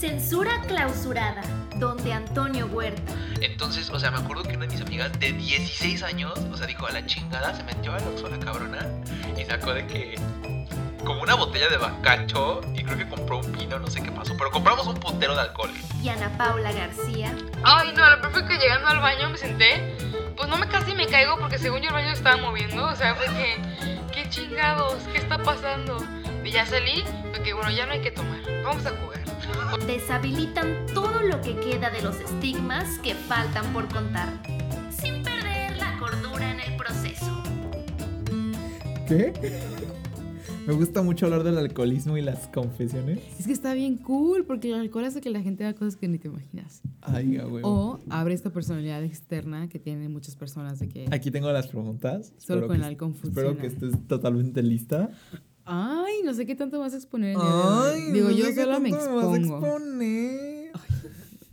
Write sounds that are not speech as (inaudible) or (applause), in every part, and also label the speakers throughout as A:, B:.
A: Censura clausurada, donde Antonio Huerta.
B: Entonces, o sea, me acuerdo que una de mis amigas de 16 años, o sea, dijo a la chingada, se metió al Oxxo la cabrona y sacó de que como una botella de bacacho y creo que compró un vino, no sé qué pasó, pero compramos un puntero de alcohol.
A: Y Ana Paula García.
C: Ay, no, lo peor fue que llegando al baño me senté, pues no me casi me caigo porque según yo el baño se estaba moviendo, o sea, fue que, qué chingados, ¿qué está pasando? Y ya salí, porque bueno, ya no hay que tomar, vamos a jugar.
A: Deshabilitan todo lo que queda de los estigmas que faltan por contar, sin perder la cordura en el proceso.
D: ¿Qué? Me gusta mucho hablar del alcoholismo y las confesiones.
E: Es que está bien cool porque el alcohol hace que la gente haga cosas que ni te imaginas.
D: Ay, a huevo.
E: O abre esta personalidad externa que tienen muchas personas de que
D: Aquí tengo las preguntas.
E: solo
D: Espero
E: con el alcohol
D: Espero
E: funciona.
D: que estés totalmente lista.
E: Ay, no sé qué tanto vas a exponer. hoy. Digo,
D: no
E: yo
D: sé qué
E: solo me
D: tanto vas a
E: expongo.
D: exponer.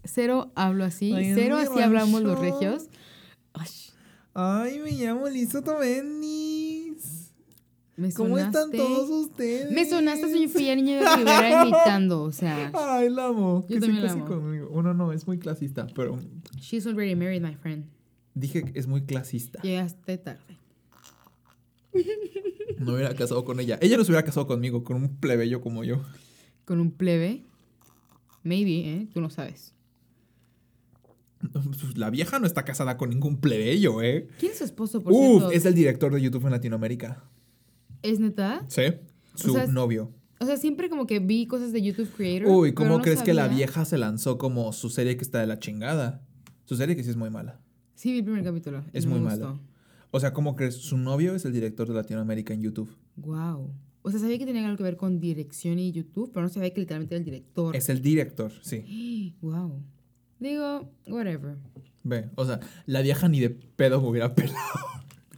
E: Cero hablo así,
D: Ay,
E: cero así hablamos los
D: rancho.
E: regios. Ay,
D: Ay, me llamo Lizo Tomendis.
E: me
D: ¿Cómo están todos ustedes?
E: Me sonaste, soy Sofía Niño de Rivera (laughs) imitando, o sea.
D: Ay, la amo.
E: Yo
D: que
E: también la amo.
D: conmigo. Bueno, no, es muy clasista, pero
E: She's already married, my friend.
D: dije que es muy clasista.
E: Llegaste tarde.
D: No hubiera casado con ella. Ella no se hubiera casado conmigo, con un plebeyo como yo.
E: Con un plebe. Maybe, ¿eh? Tú no sabes.
D: Pues, La vieja no está casada con ningún plebeyo, ¿eh?
E: ¿Quién es su esposo, por
D: Uf,
E: cierto?
D: es el director de YouTube en Latinoamérica.
E: ¿Es neta?
D: Sí. Su
E: sea,
D: novio.
E: O sea, siempre como que vi cosas de YouTube Creator.
D: Uy, ¿cómo
E: no
D: crees que la vieja se lanzó como su serie que está de la chingada? Su serie que sí es muy mala.
E: Sí, vi el primer capítulo.
D: Es muy malo. O sea, ¿cómo crees? Su novio es el director de Latinoamérica en YouTube.
E: Wow. O sea, sabía que tenía algo que ver con dirección y YouTube, pero no sabía que literalmente era el director.
D: Es el director, sí. (gasps)
E: Wow. Digo, whatever.
D: Ve, o sea, la vieja ni de pedo me hubiera (laughs) pelado.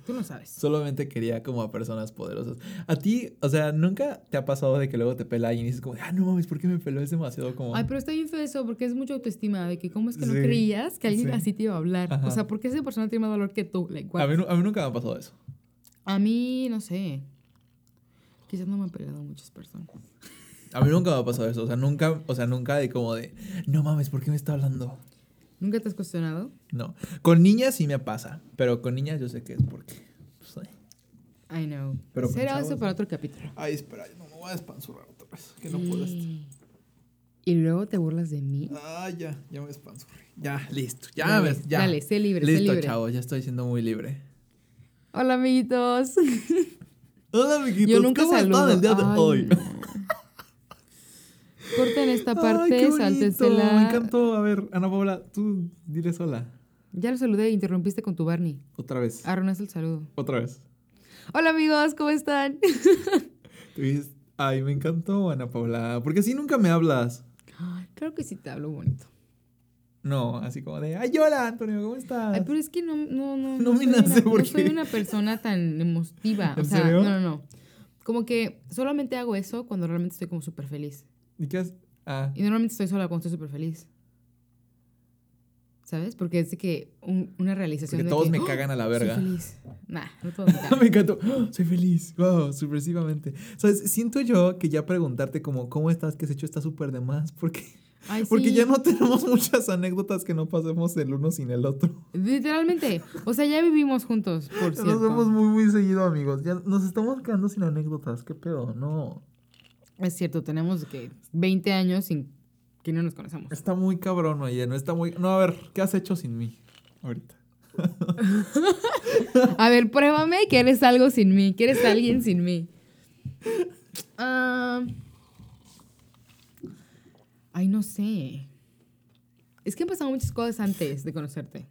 E: Tú no sabes.
D: Solamente quería como a personas poderosas. A ti, o sea, ¿nunca te ha pasado de que luego te pela alguien y dices como, ah, no mames, ¿por qué me peló? Es demasiado como...
E: Ay, pero está bien feo eso, porque es mucha autoestima, de que cómo es que no creías que alguien
D: sí.
E: así te iba a hablar.
D: Ajá.
E: O sea, ¿por qué esa persona tiene más valor que tú? Like,
D: a, mí, a mí nunca me ha pasado eso.
E: A mí, no sé. Quizás no me han peleado muchas personas.
D: A mí nunca me ha pasado eso. O sea, nunca, o sea, nunca de como de, no mames, ¿por qué me está hablando?
E: ¿Nunca te has cuestionado?
D: No. Con niñas sí me pasa, pero con niñas yo sé que es porque... pues, ay.
E: I know.
D: Pero
E: Será
D: chavos,
E: eso para otro capítulo.
D: Ay, espera, no me voy a despanzurrar otra vez. Que no puedo.
E: Sí. Y luego te burlas de mí.
D: Ah, ya, ya me despanzurré. Ya, listo. Ya
E: Dale,
D: ves, ya.
E: dale, sé libre, sé
D: Listo,
E: libre.
D: chavo, ya estoy siendo muy libre.
E: Hola, amiguitos.
D: Hola, amiguitos.
E: Yo nunca
D: ¿Cómo
E: saludo.
D: están el día de
E: Ay,
D: hoy?
E: no. Corten esta
D: Ay,
E: parte, sáltensela.
D: Me encantó. A ver, Ana Paula, tú diles hola.
E: Ya lo saludé e interrumpiste con tu Barney.
D: Otra vez.
E: Arruinaste el saludo.
D: Otra vez.
E: Hola, amigos, ¿cómo están? (laughs)
D: Tú dices, ay, me encantó, Ana Paula. Porque así nunca me hablas.
E: Creo que sí te hablo bonito.
D: No, así como de, ay, hola, Antonio, ¿cómo estás?
E: Ay, pero es que no, no, no.
D: No me
E: soy
D: nace
E: una, no
D: porque-
E: soy una persona tan emotiva. (laughs) O
D: ¿En
E: sea,
D: serio?
E: no, no, no. Como que solamente hago eso cuando realmente estoy como súper feliz.
D: ¿Y qué has- Ah,
E: Y normalmente estoy sola cuando estoy súper feliz. ¿Sabes? Porque es de que un- una realización
D: porque
E: de
D: todos
E: que,
D: me
E: ¡Oh!
D: cagan a la
E: Soy
D: verga.
E: feliz. Nah, no todos me cagan.
D: me encantó. ¡Oh! Soy feliz. Wow, sorpresivamente. ¿Sabes? Siento yo que ya preguntarte como, ¿cómo estás? ¿Qué has hecho? Está súper de más. Porque,
E: Ay,
D: porque
E: sí.
D: ya no tenemos muchas anécdotas que no pasemos el uno sin el otro.
E: Literalmente. O sea, ya vivimos juntos, por cierto.
D: Nos vemos muy, muy seguido, amigos. Ya nos estamos quedando sin anécdotas. ¿Qué pedo? No.
E: Es cierto, tenemos que 20 años sin que no nos conocemos.
D: Está muy cabrón, oye. No está muy. No, a ver, ¿qué has hecho sin mí? Ahorita. (laughs)
E: A ver, pruébame que eres algo sin mí, que eres alguien sin mí. Ah, ay, no sé. Es que han pasado muchas cosas antes de conocerte.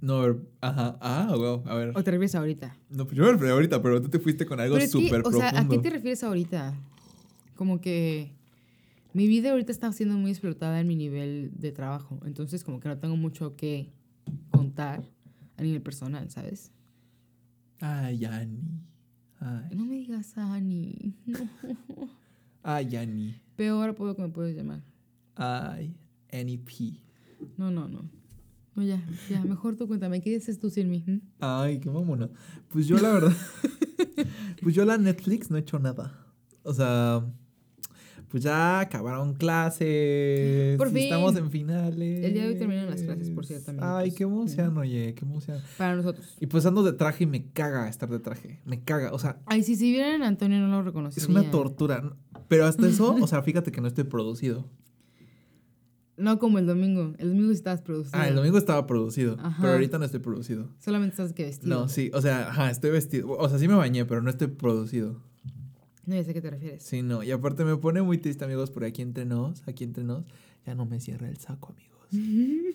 D: No. Ajá. Ah, wow. A ver.
E: ¿O te refieres ahorita?
D: No, pues yo me referí ahorita, pero tú te fuiste con algo súper
E: o
D: profundo.
E: sea, ¿a qué te refieres ahorita? Como que mi vida ahorita está siendo muy explotada en mi nivel de trabajo. Entonces, como que no tengo mucho que contar a nivel personal, ¿sabes?
D: Ay, Yanni. Ay,
E: No me digas Ani. (laughs) No.
D: ay, Yanni.
E: Peor apodo que me puedes llamar.
D: Ay, NEP.
E: No, no, no. No, ya, ya, mejor tú cuéntame, ¿qué dices tú sin mí? ¿Mm?
D: Ay, qué mamona. Pues yo la verdad. (laughs) pues yo la Netflix no he hecho nada. O sea. Pues ya acabaron clases.
E: Por fin.
D: Estamos en finales.
E: El día de hoy terminan las clases, por cierto.
D: Ay, qué emoción, oye, qué emoción.
E: Para nosotros.
D: Y pues ando de traje y me caga estar de traje. Me caga. O sea,
E: Ay, si si vieran a Antonio no lo reconocería.
D: es una tortura. Pero hasta eso, (laughs) o sea, fíjate que no estoy producido.
E: No como el domingo. El domingo sí estabas producido.
D: Ah, el domingo estaba producido.
E: Ajá.
D: Pero ahorita no estoy producido.
E: Solamente estás que vestido.
D: No, sí, o sea, ajá, estoy vestido. O sea, sí me bañé, pero no estoy producido.
E: No, ya sé a qué te refieres.
D: Sí, no. Y aparte me pone muy triste, amigos, porque aquí entre nos, aquí entre nos, ya no me cierra el saco, amigos. (laughs)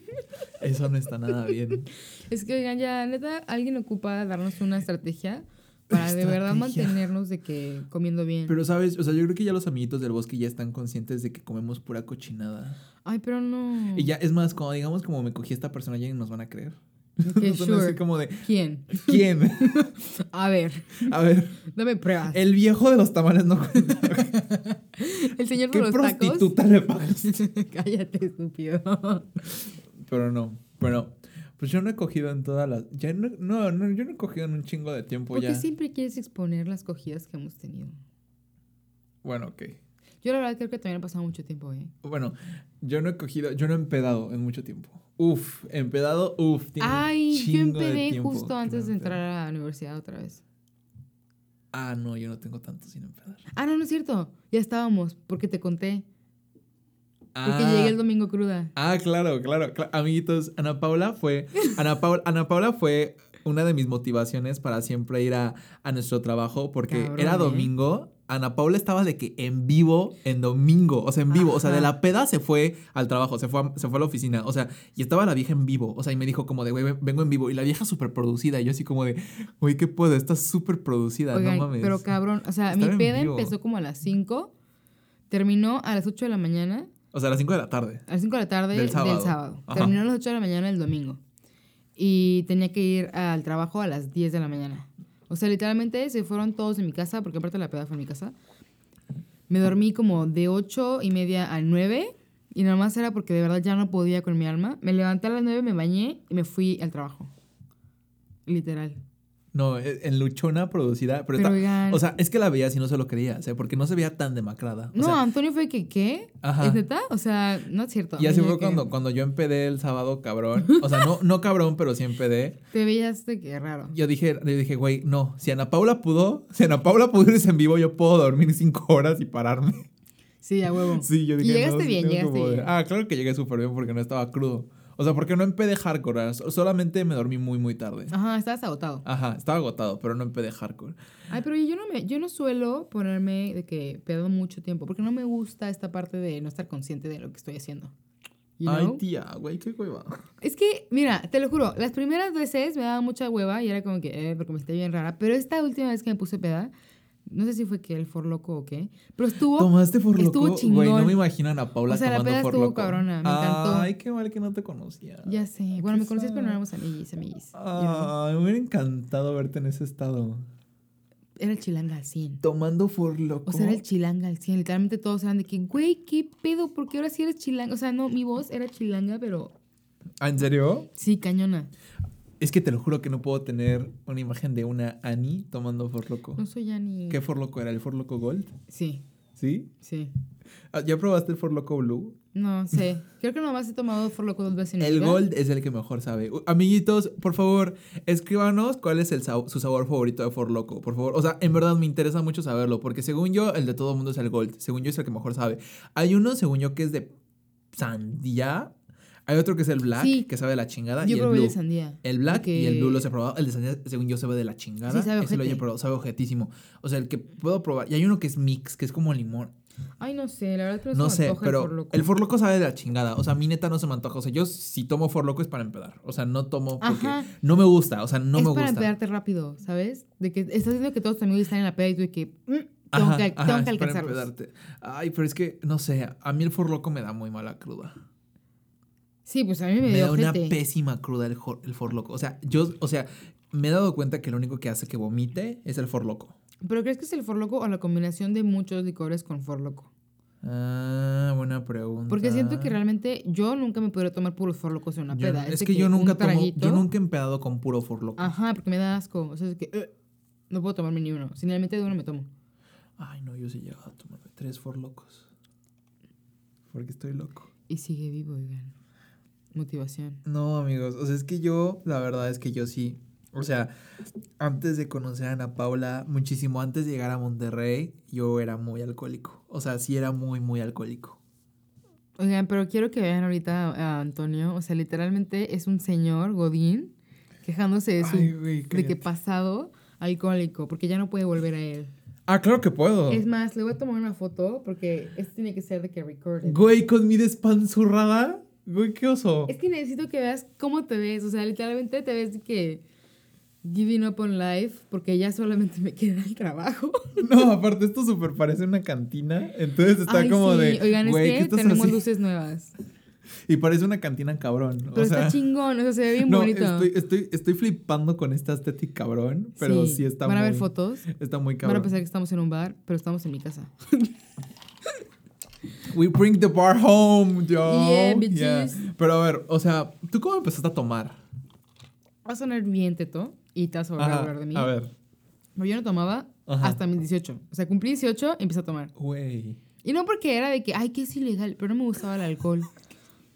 D: Eso no está nada bien.
E: Es que, oigan, ya, neta, alguien ocupa darnos una estrategia (laughs) para de verdad mantenernos de que comiendo bien.
D: Pero, ¿sabes? O sea, yo creo que ya los amiguitos del bosque ya están conscientes de que comemos pura cochinada.
E: Ay, pero no.
D: Y ya, es más, cuando digamos como me cogí esta persona, ya ni nos van a creer. (laughs) Como de,
E: ¿Quién?
D: ¿quién? (laughs)
E: A ver,
D: A ver,
E: dame pruebas.
D: el viejo de los tamales no cuenta. (laughs)
E: El señor de
D: ¿Qué
E: los tacos.
D: prostituta le pagas?
E: Cállate, estúpido.
D: Pero no, bueno, pues yo no he cogido en todas las... Ya no, no, no, yo no he cogido en un chingo de tiempo
E: ¿Por qué
D: ya.
E: siempre quieres exponer las cogidas que hemos tenido?
D: Bueno, ok.
E: Yo la verdad creo que también ha pasado mucho tiempo, ¿eh?
D: Bueno, yo no he cogido, yo no he empedado en mucho tiempo. Uf, empedado, uf. tiene
E: Ay, yo empedé justo antes de entrar a la universidad otra vez.
D: Ah, no, yo no tengo tanto sin empedar.
E: Ah, no, no es cierto. Ya estábamos, porque te conté. Porque
D: Ah,
E: llegué el domingo cruda.
D: Ah, claro, claro, cla- Amiguitos, Ana Paula fue. Ana, Paula, Ana Paula fue una de mis motivaciones para siempre ir a, a nuestro trabajo. Porque
E: Cabrón,
D: era
E: ¿eh?
D: domingo. Ana Paula estaba de que en vivo, en domingo. O sea, en vivo. O sea, de la peda se fue al trabajo, se fue a, se fue a la oficina. O sea, y estaba la vieja en vivo. O sea, y me dijo como de, güey, ven- vengo en vivo. Y la vieja súper producida. Y yo así como de, güey, ¿qué puedo? Estás súper producida,
E: Oigan,
D: no mames.
E: pero cabrón, o sea,
D: Estar
E: mi peda empezó como a las 5, terminó a las 8 de la mañana,
D: O sea, a las 5 de la tarde.
E: a las 5 de la tarde
D: Del
E: del
D: sábado.
E: sábado.
D: Ajá.
E: Terminó a las 8 de la mañana el domingo. Y tenía que ir al trabajo a las 10 de la mañana. O sea, literalmente se fueron todos de mi casa, porque aparte la peda fue en mi casa. Me dormí como de 8 y media a 9. Y nada más era porque de verdad ya no podía con mi alma. Me levanté a las 9, me bañé y me fui al trabajo. Literal.
D: No, e- en luchona producida. Pero,
E: Pero
D: está-
E: oigan-
D: o sea, es que la veías y no se lo creía. O sea, porque no se veía tan demacrada. O
E: No,
D: sea,
E: Antonio fue que, ¿qué?
D: Ajá.
E: ¿Es neta? O sea, no es cierto.
D: Y así fue
E: que
D: cuando, (laughs) cuando yo empedé el sábado, cabrón. O sea, no, no cabrón, pero sí empedé.
E: Te veías de que raro.
D: Yo dije, le dije, güey, no. Si Ana Paula pudo, si Ana Paula pudo irse en vivo, yo puedo dormir cinco horas y pararme.
E: Sí, a huevo.
D: Sí, yo
E: Y
D: dije,
E: llegaste
D: no, sí
E: bien, llegaste bien.
D: Ah, claro que llegué súper bien porque no estaba crudo. O sea, porque no empedé hardcore. so- Solamente me dormí muy, muy tarde.
E: Ajá, estabas agotado.
D: Ajá, estaba agotado, pero no empedé hardcore.
E: Ay, pero yo no me, yo no suelo ponerme de que pedo mucho tiempo, porque no me gusta esta parte de no estar consciente de lo que estoy haciendo. You
D: Ay,
E: know?
D: tía, güey, qué hueva.
E: Es que, mira, te lo juro, las primeras veces me daba mucha hueva y era como que, eh, porque me sentía bien rara. Pero esta última vez que me puse peda, no sé si fue que el forloco o qué, pero estuvo.
D: ¿Tomaste for
E: estuvo?
D: Güey, no
E: chingón.
D: me imaginan a Paula
E: O sea, la
D: tomando
E: peda
D: for
E: estuvo cabrona, me encantó.
D: Ay, qué mal que no te conocía.
E: Ya sé. Bueno, me conocías, pero no éramos amiguis, amiguis.
D: Ay, me hubiera encantado verte en ese estado.
E: Era el chilanga al 100.
D: Tomando for loco.
E: O sea, era el chilanga al 100. Literalmente todos eran de que, güey, ¿qué pedo? ¿Por qué ahora sí eres chilanga? O sea, no, mi voz era chilanga, pero
D: ¿Ah, ¿En serio?
E: sí, cañona.
D: Es que te lo juro que no puedo tener una imagen de una Annie tomando for loco.
E: No soy ni...
D: ¿Qué for loco era? ¿El for loco gold?
E: Sí,
D: ¿Sí?
E: sí.
D: Ah, ¿Ya probaste el for loco blue?
E: No sé. Creo que nomás he tomado For Loco dos veces en
D: El gold es el que mejor sabe. Amiguitos, por favor, escríbanos cuál es el sab- su sabor favorito de For Loco, por favor. O sea, en verdad me interesa mucho saberlo, porque según yo, el de todo el mundo es el gold. Según yo, es el que mejor sabe. Hay uno, según yo, que es de sandía. Hay otro que es el black,
E: Sí.
D: que sabe de la chingada.
E: Yo
D: y el
E: probé
D: blue.
E: el de sandía.
D: El black
E: porque-
D: y el blue los he probado. El de sandía, según yo, sabe de la chingada.
E: Sí, sabe
D: Ese lo he probado, sabe ojetísimo. O sea, el que puedo probar. Y hay uno que es mix, que es como limón.
E: Ay, no sé. La verdad que no,
D: sé, pero
E: el For Loco.
D: el sabe de la chingada. O sea, a mí neta no se me antoja. O sea, yo si tomo For Loco es para empedar. O sea, no tomo porque
E: Ajá.
D: no me gusta. O sea, no
E: es
D: me
E: para
D: gusta.
E: empedarte rápido, ¿sabes? De que estás viendo que todos amigos están en la peda y tú de que... mm, tengo
D: Ajá,
E: que,
D: ajá,
E: tengo que
D: es para
E: alcanzarlos.
D: Ay, pero es que, no sé, a mí el For Loco me da muy mala cruda.
E: Sí, pues a mí me,
D: Me
E: dio
D: da una pésima cruda el, el For Loco. O sea, yo, o sea, me he dado cuenta que lo único que hace que vomite es el For Loco.
E: ¿Pero crees que es el For Loco o la combinación de muchos licores con For Loco?
D: Ah, buena pregunta.
E: Porque siento que realmente yo nunca me podría tomar puros For Locos en una
D: Yo-
E: peda.
D: es que, yo
E: un
D: nunca tomo, yo nunca he empedado con puro For Loco.
E: Ajá, porque me da asco. O sea, es que eh, no puedo tomarme ni uno. Si realmente de uno me tomo.
D: Ay, no, yo sí he llegado a tomarme tres For Locos. porque estoy loco.
E: Y sigue vivo, oigan. Motivación.
D: No, amigos, o sea, es que yo, la verdad es que yo sí. O sea, antes de conocer a Ana Paula, muchísimo antes de llegar a Monterrey, yo era muy alcohólico. O sea, sí era muy, muy alcohólico.
E: Oigan, pero quiero que vean ahorita a Antonio. O sea, literalmente es un señor Godín quejándose de su
D: Ay, güey,
E: de que pasado alcohólico, porque ya no puede volver a él.
D: Ah, claro que puedo.
E: Es más, le voy a tomar una foto porque esto tiene que ser de que recorded.
D: Güey, con mi despanzurrada. Güey, qué oso.
E: Es que necesito que veas cómo te ves. O sea, literalmente te ves de que giving up on life porque ya solamente me queda el trabajo. (laughs)
D: No, aparte esto súper parece una cantina. Entonces está
E: Ay,
D: como
E: sí.
D: de.
E: Oigan, es
D: ¿qué
E: que tenemos luces nuevas. (laughs)
D: Y parece una cantina cabrón.
E: Pero
D: o sea,
E: está chingón, o sea, se ve bien
D: no,
E: bonito.
D: estoy, estoy, estoy flipando con esta estética cabrón. Pero sí, está
E: Van
D: muy.
E: a ver fotos.
D: Está muy
E: Van a
D: cabrón.
E: pensar que estamos en un bar, pero estamos en mi casa. (laughs)
D: We bring the bar home, yo.
E: Yeah, bitches.
D: Pero a ver, o sea, ¿tú cómo empezaste a tomar?
E: Va a sonar bien teto y te vas a volver a
D: Ajá,
E: hablar de mí.
D: A ver.
E: Pero yo no tomaba
D: Ajá.
E: hasta mis 18. O sea, cumplí 18 y empecé a tomar.
D: Güey.
E: Y no porque era de que, ay, que es ilegal, pero no me gustaba el alcohol.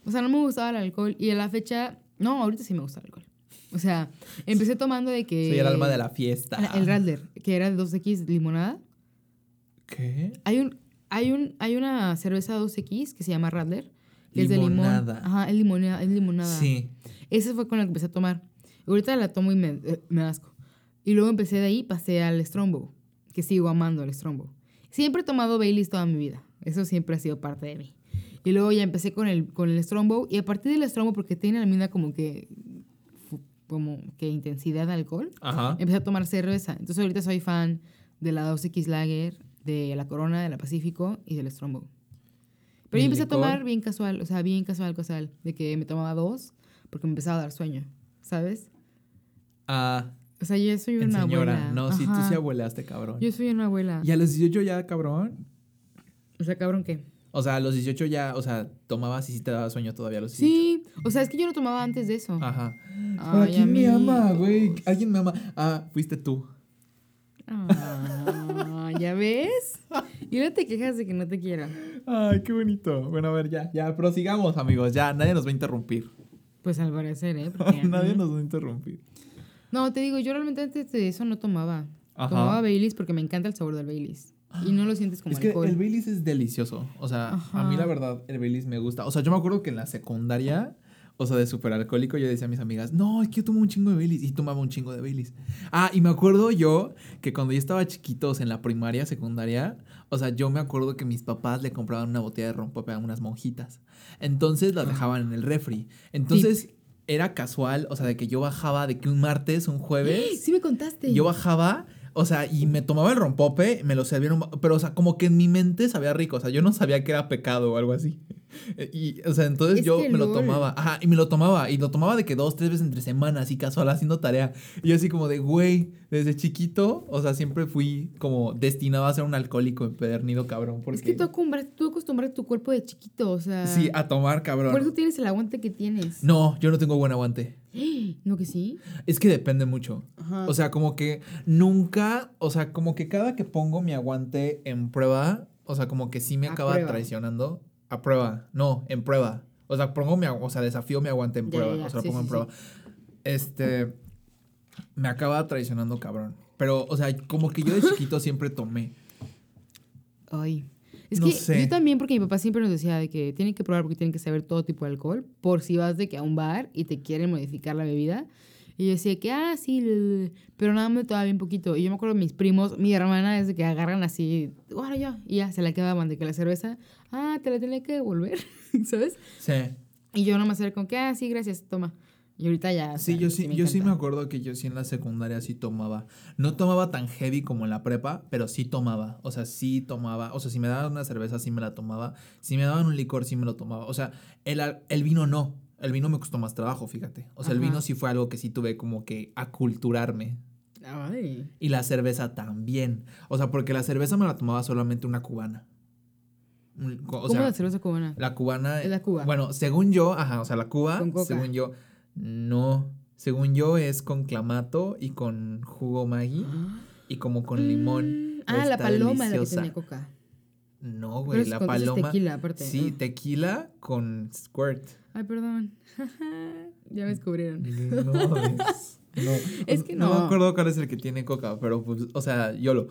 E: O sea, no me gustaba el alcohol. Y a la fecha, no, ahorita sí me gusta el alcohol. O sea, empecé tomando de que...
D: Soy el alma de la fiesta.
E: El Radler, que era de 2X limonada.
D: ¿Qué?
E: Hay un, hay un, hay una cerveza 2X que se llama Radler. Que es de
D: Limonada.
E: limón. Ajá, es limonada, es limonada.
D: Sí.
E: Esa fue con la que empecé a tomar. Ahorita la tomo y me, eh, me asco. Y luego empecé de ahí, pasé al Strombo, que sigo amando al Strombo. Siempre he tomado Baileys toda mi vida. Eso siempre ha sido parte de mí. Y luego ya empecé con el, con el Strombo. Y a partir del Strombo, porque tiene la misma como que, como que intensidad de alcohol,
D: Ajá.
E: empecé a tomar cerveza. Entonces ahorita soy fan de la 2X Lager, de la Corona, de la Pacífico y del Strombo. Pero
D: ¿Y
E: yo empecé a tomar bien casual, o sea, bien casual, casual. De que me tomaba dos porque me empezaba a dar sueño, ¿sabes?
D: Ah,
E: O sea, yo soy una
D: señora.
E: abuela.
D: No, sí, tú sí abuelaste, cabrón.
E: Yo soy una abuela.
D: Y a los 18 ya, cabrón.
E: O sea, cabrón, ¿qué?
D: O sea, a los 18 ya, o sea, tomabas y sí te daba sueño todavía a los 18.
E: Sí, o sea, es que yo no tomaba antes de eso.
D: Ajá.
E: Ay,
D: ¿quién me ama, güey? ¿Alguien me ama? Ah, fuiste tú.
E: Ah, ¿Ya ves? Y no te quejas de que no te quiero.
D: Ay, qué bonito. Bueno, a ver, ya, ya, prosigamos, amigos. Ya, nadie nos va a interrumpir.
E: Pues al parecer, ¿eh? (laughs) Porque,
D: nadie nos va a interrumpir.
E: No, te digo, yo realmente antes de eso no tomaba.
D: Ajá.
E: Tomaba Baileys porque me encanta el sabor del Baileys. Y no lo sientes como
D: Es que
E: alcohol.
D: el Baileys es delicioso. O sea, a mí la verdad, el Baileys me gusta. O sea, yo me acuerdo que en la secundaria, o sea, de súper alcohólico, yo decía a mis amigas, no, es que yo tomo un chingo de Baileys. Y tomaba un chingo de Baileys. Ah, y me acuerdo yo que cuando yo estaba chiquito, o sea, en la primaria, secundaria, o sea, yo me acuerdo que mis papás le compraban una botella de rompope a unas monjitas. Entonces las dejaban en el refri. Entonces era casual, o sea, de que yo bajaba, de que un martes, un jueves. (gasps)
E: Sí me contaste.
D: Yo bajaba, o sea, y me tomaba el rompope, me lo servieron, pero, o sea, como que en mi mente sabía rico, o sea, yo no sabía que era pecado o algo así. (laughs) Y, o sea, entonces
E: Es
D: yo me lo
E: lol.
D: tomaba, ajá, y me lo tomaba, y lo tomaba de que dos, tres veces entre semanas, así casual, haciendo tarea. Y yo así como de, güey, desde chiquito, o sea, siempre fui como destinado a ser un alcohólico empedernido, cabrón. Porque,
E: Es que tú acostumbraste, tú acostumbraste tu cuerpo de chiquito, o sea.
D: Sí, a tomar, cabrón.
E: Por eso tienes el aguante que tienes.
D: No, yo no tengo buen aguante. (gasps)
E: ¿No que sí?
D: Es que depende mucho.
E: Ajá.
D: O sea, como que nunca, o sea, como que cada que pongo mi aguante en prueba, o sea, como que sí me
E: A
D: acaba
E: prueba.
D: traicionando. A prueba, no, en prueba. O sea, pongo mi, o sea, desafío mi aguante en prueba,
E: ya, ya.
D: o sea, lo pongo
E: sí,
D: en prueba. Este, me acaba traicionando, cabrón. Pero, o sea, como que yo de chiquito (laughs) siempre tomé.
E: Ay. Es
D: No
E: que
D: sé.
E: yo también, porque mi papá siempre nos decía de que tienen que probar porque tienen que saber todo tipo de alcohol, por si vas de que a un bar y te quieren modificar la bebida. Y yo decía que, ah, sí, pero nada me tomaba bien poquito. Y yo me acuerdo de mis primos, mi hermana, es de que agarran así, bueno, yo, y ya se la quedaban de que la cerveza, ah, te la tenía que devolver, (laughs) ¿sabes?
D: Sí.
E: Y yo nomás era como que, ah, sí, gracias, toma. Y ahorita ya. o
D: Sí,
E: sea,
D: yo sí, yo sí me acuerdo que yo sí en la secundaria sí tomaba. No tomaba tan heavy como en la prepa, pero sí tomaba. O sea, sí tomaba. O sea, si me daban una cerveza, sí me la tomaba. Si me daban un licor, sí me lo tomaba. O sea, el, el vino no. El vino me costó más trabajo, fíjate. O sea, el vino sí fue algo que sí tuve como que aculturarme.
E: Ay.
D: Y la cerveza también. O sea, porque la cerveza me la tomaba solamente una cubana. O
E: ¿Cómo
D: sea,
E: la cerveza cubana?
D: la cubana.
E: Es la Cuba.
D: Bueno, según yo, ajá, o sea, la Cuba,
E: Con coca.
D: según yo, no. Según yo es con clamato y con jugo Maggi y como con limón.
E: Mm, Ah, la paloma es la que
D: deliciosa.
E: tiene coca. Pero
D: No, güey,
E: es
D: la paloma.
E: tequila, aparte,
D: Sí,
E: ¿no?
D: tequila con squirt.
E: Ay, perdón. (laughs) ya me descubrieron. (laughs)
D: No, mames. (laughs) no.
E: Es que
D: No
E: no.
D: me acuerdo cuál es el que tiene coca, pero pues, o sea, yo lo.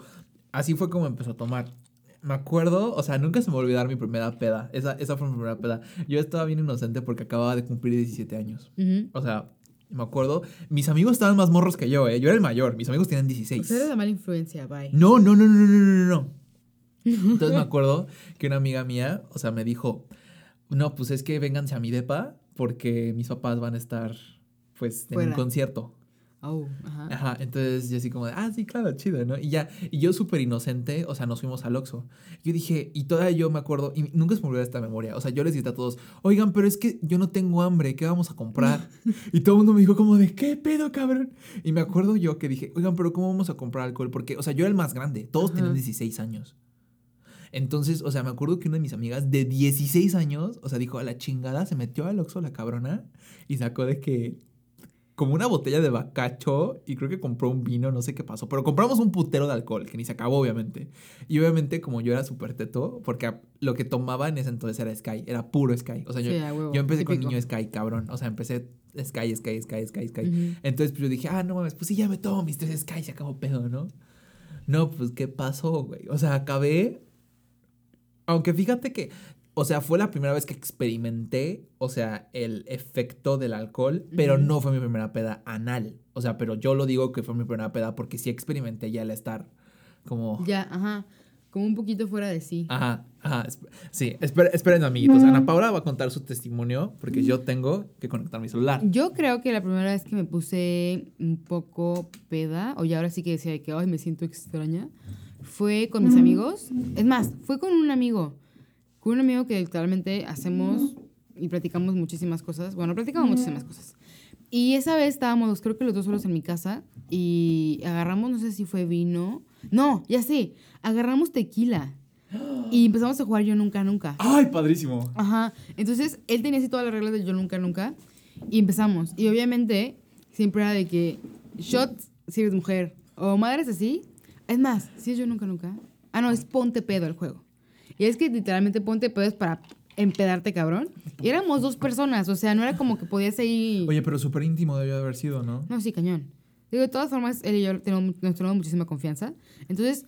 D: Así fue como empezó a tomar. Me acuerdo, o sea, nunca se me va a olvidar mi primera peda. Esa, esa fue mi primera peda. Yo estaba bien inocente porque acababa de cumplir 17 años. O sea, me acuerdo, mis amigos estaban más morros que yo, ¿eh? Yo era el mayor, mis amigos tenían
E: O
D: 16.
E: sea, eres la mala influencia, bye.
D: No, no, no, no, no, no, no. Entonces me acuerdo que una amiga mía, o sea, me dijo, no, pues es que vénganse a mi depa porque mis papás van a estar, pues, en un concierto.
E: Oh, ajá.
D: Ajá, entonces yo así como de, ah, sí, claro, chido, ¿no? Y ya, y yo súper inocente, o sea, nos fuimos al Oxxo. Yo dije, y todavía yo me acuerdo, y nunca se me olvidó esta memoria, o sea, yo les dije a todos, oigan, pero es que yo no tengo hambre, ¿qué vamos a comprar? (laughs) y todo el mundo me dijo como de, ¿qué pedo, cabrón? Y me acuerdo yo que dije, oigan, pero ¿cómo vamos a comprar alcohol? Porque, o sea, yo era el más grande, todos
E: Ajá.
D: tenían 16 años. Entonces, o sea, me acuerdo que una de mis amigas de 16 años, o sea, dijo a la chingada, se metió al Oxxo la cabrona y sacó de que como una botella de bacacho y creo que compró un vino, no sé qué pasó, pero compramos un putero de alcohol, que ni se acabó obviamente. Y obviamente como yo era súper teto, porque lo que tomaba en ese entonces era Sky, era puro Sky. O sea, yo,
E: Sí, huevo,
D: yo empecé con
E: típico.
D: niño Sky, cabrón. O sea, empecé Sky, Sky, Sky, Sky, Sky.
E: Ujú.
D: Entonces pues yo dije, ah, no mames, pues sí, ya me tomo mis tres Sky, se acabó pedo, ¿no? No, pues, ¿qué pasó, güey? O sea, acabé... Aunque fíjate que, o sea, fue la primera vez que experimenté, o sea, el efecto del alcohol, pero no fue mi primera peda anal. O sea, pero yo lo digo que fue mi primera peda porque sí experimenté ya el estar como...
E: Ya, ajá. Como un poquito fuera de sí.
D: Ajá, ajá. Sí, esperen, esperen, amiguitos. Ana Paula va a contar su testimonio porque yo tengo que conectar mi celular.
E: Yo creo que la primera vez que me puse un poco peda, o ya ahora sí que decía de que, ay, me siento extraña, fue con mis amigos. Es más, fue con un amigo. Con un amigo que literalmente hacemos y platicamos muchísimas cosas. Bueno, platicamos muchísimas cosas. Y esa vez estábamos, creo que los dos solos en mi casa, y agarramos, no sé si fue vino. No, ya sé, agarramos tequila. Y empezamos a jugar Yo Nunca Nunca.
D: ¡Ay, padrísimo!
E: Ajá. Entonces, él tenía así todas las reglas de yo nunca, nunca. Y empezamos. Y obviamente, siempre era de que shots si eres mujer. O madres así. Es más, si es yo nunca, nunca. Ah, no, es ponte pedo el juego. Y es que literalmente ponte pedo es para empedarte, cabrón. Y éramos dos personas. O sea, no era como que podías ahí.
D: Oye, pero súper íntimo debió de haber sido, ¿no?
E: No, sí, cañón. Digo, de todas formas, él y yo tenemos, nos tenemos muchísima confianza. Entonces,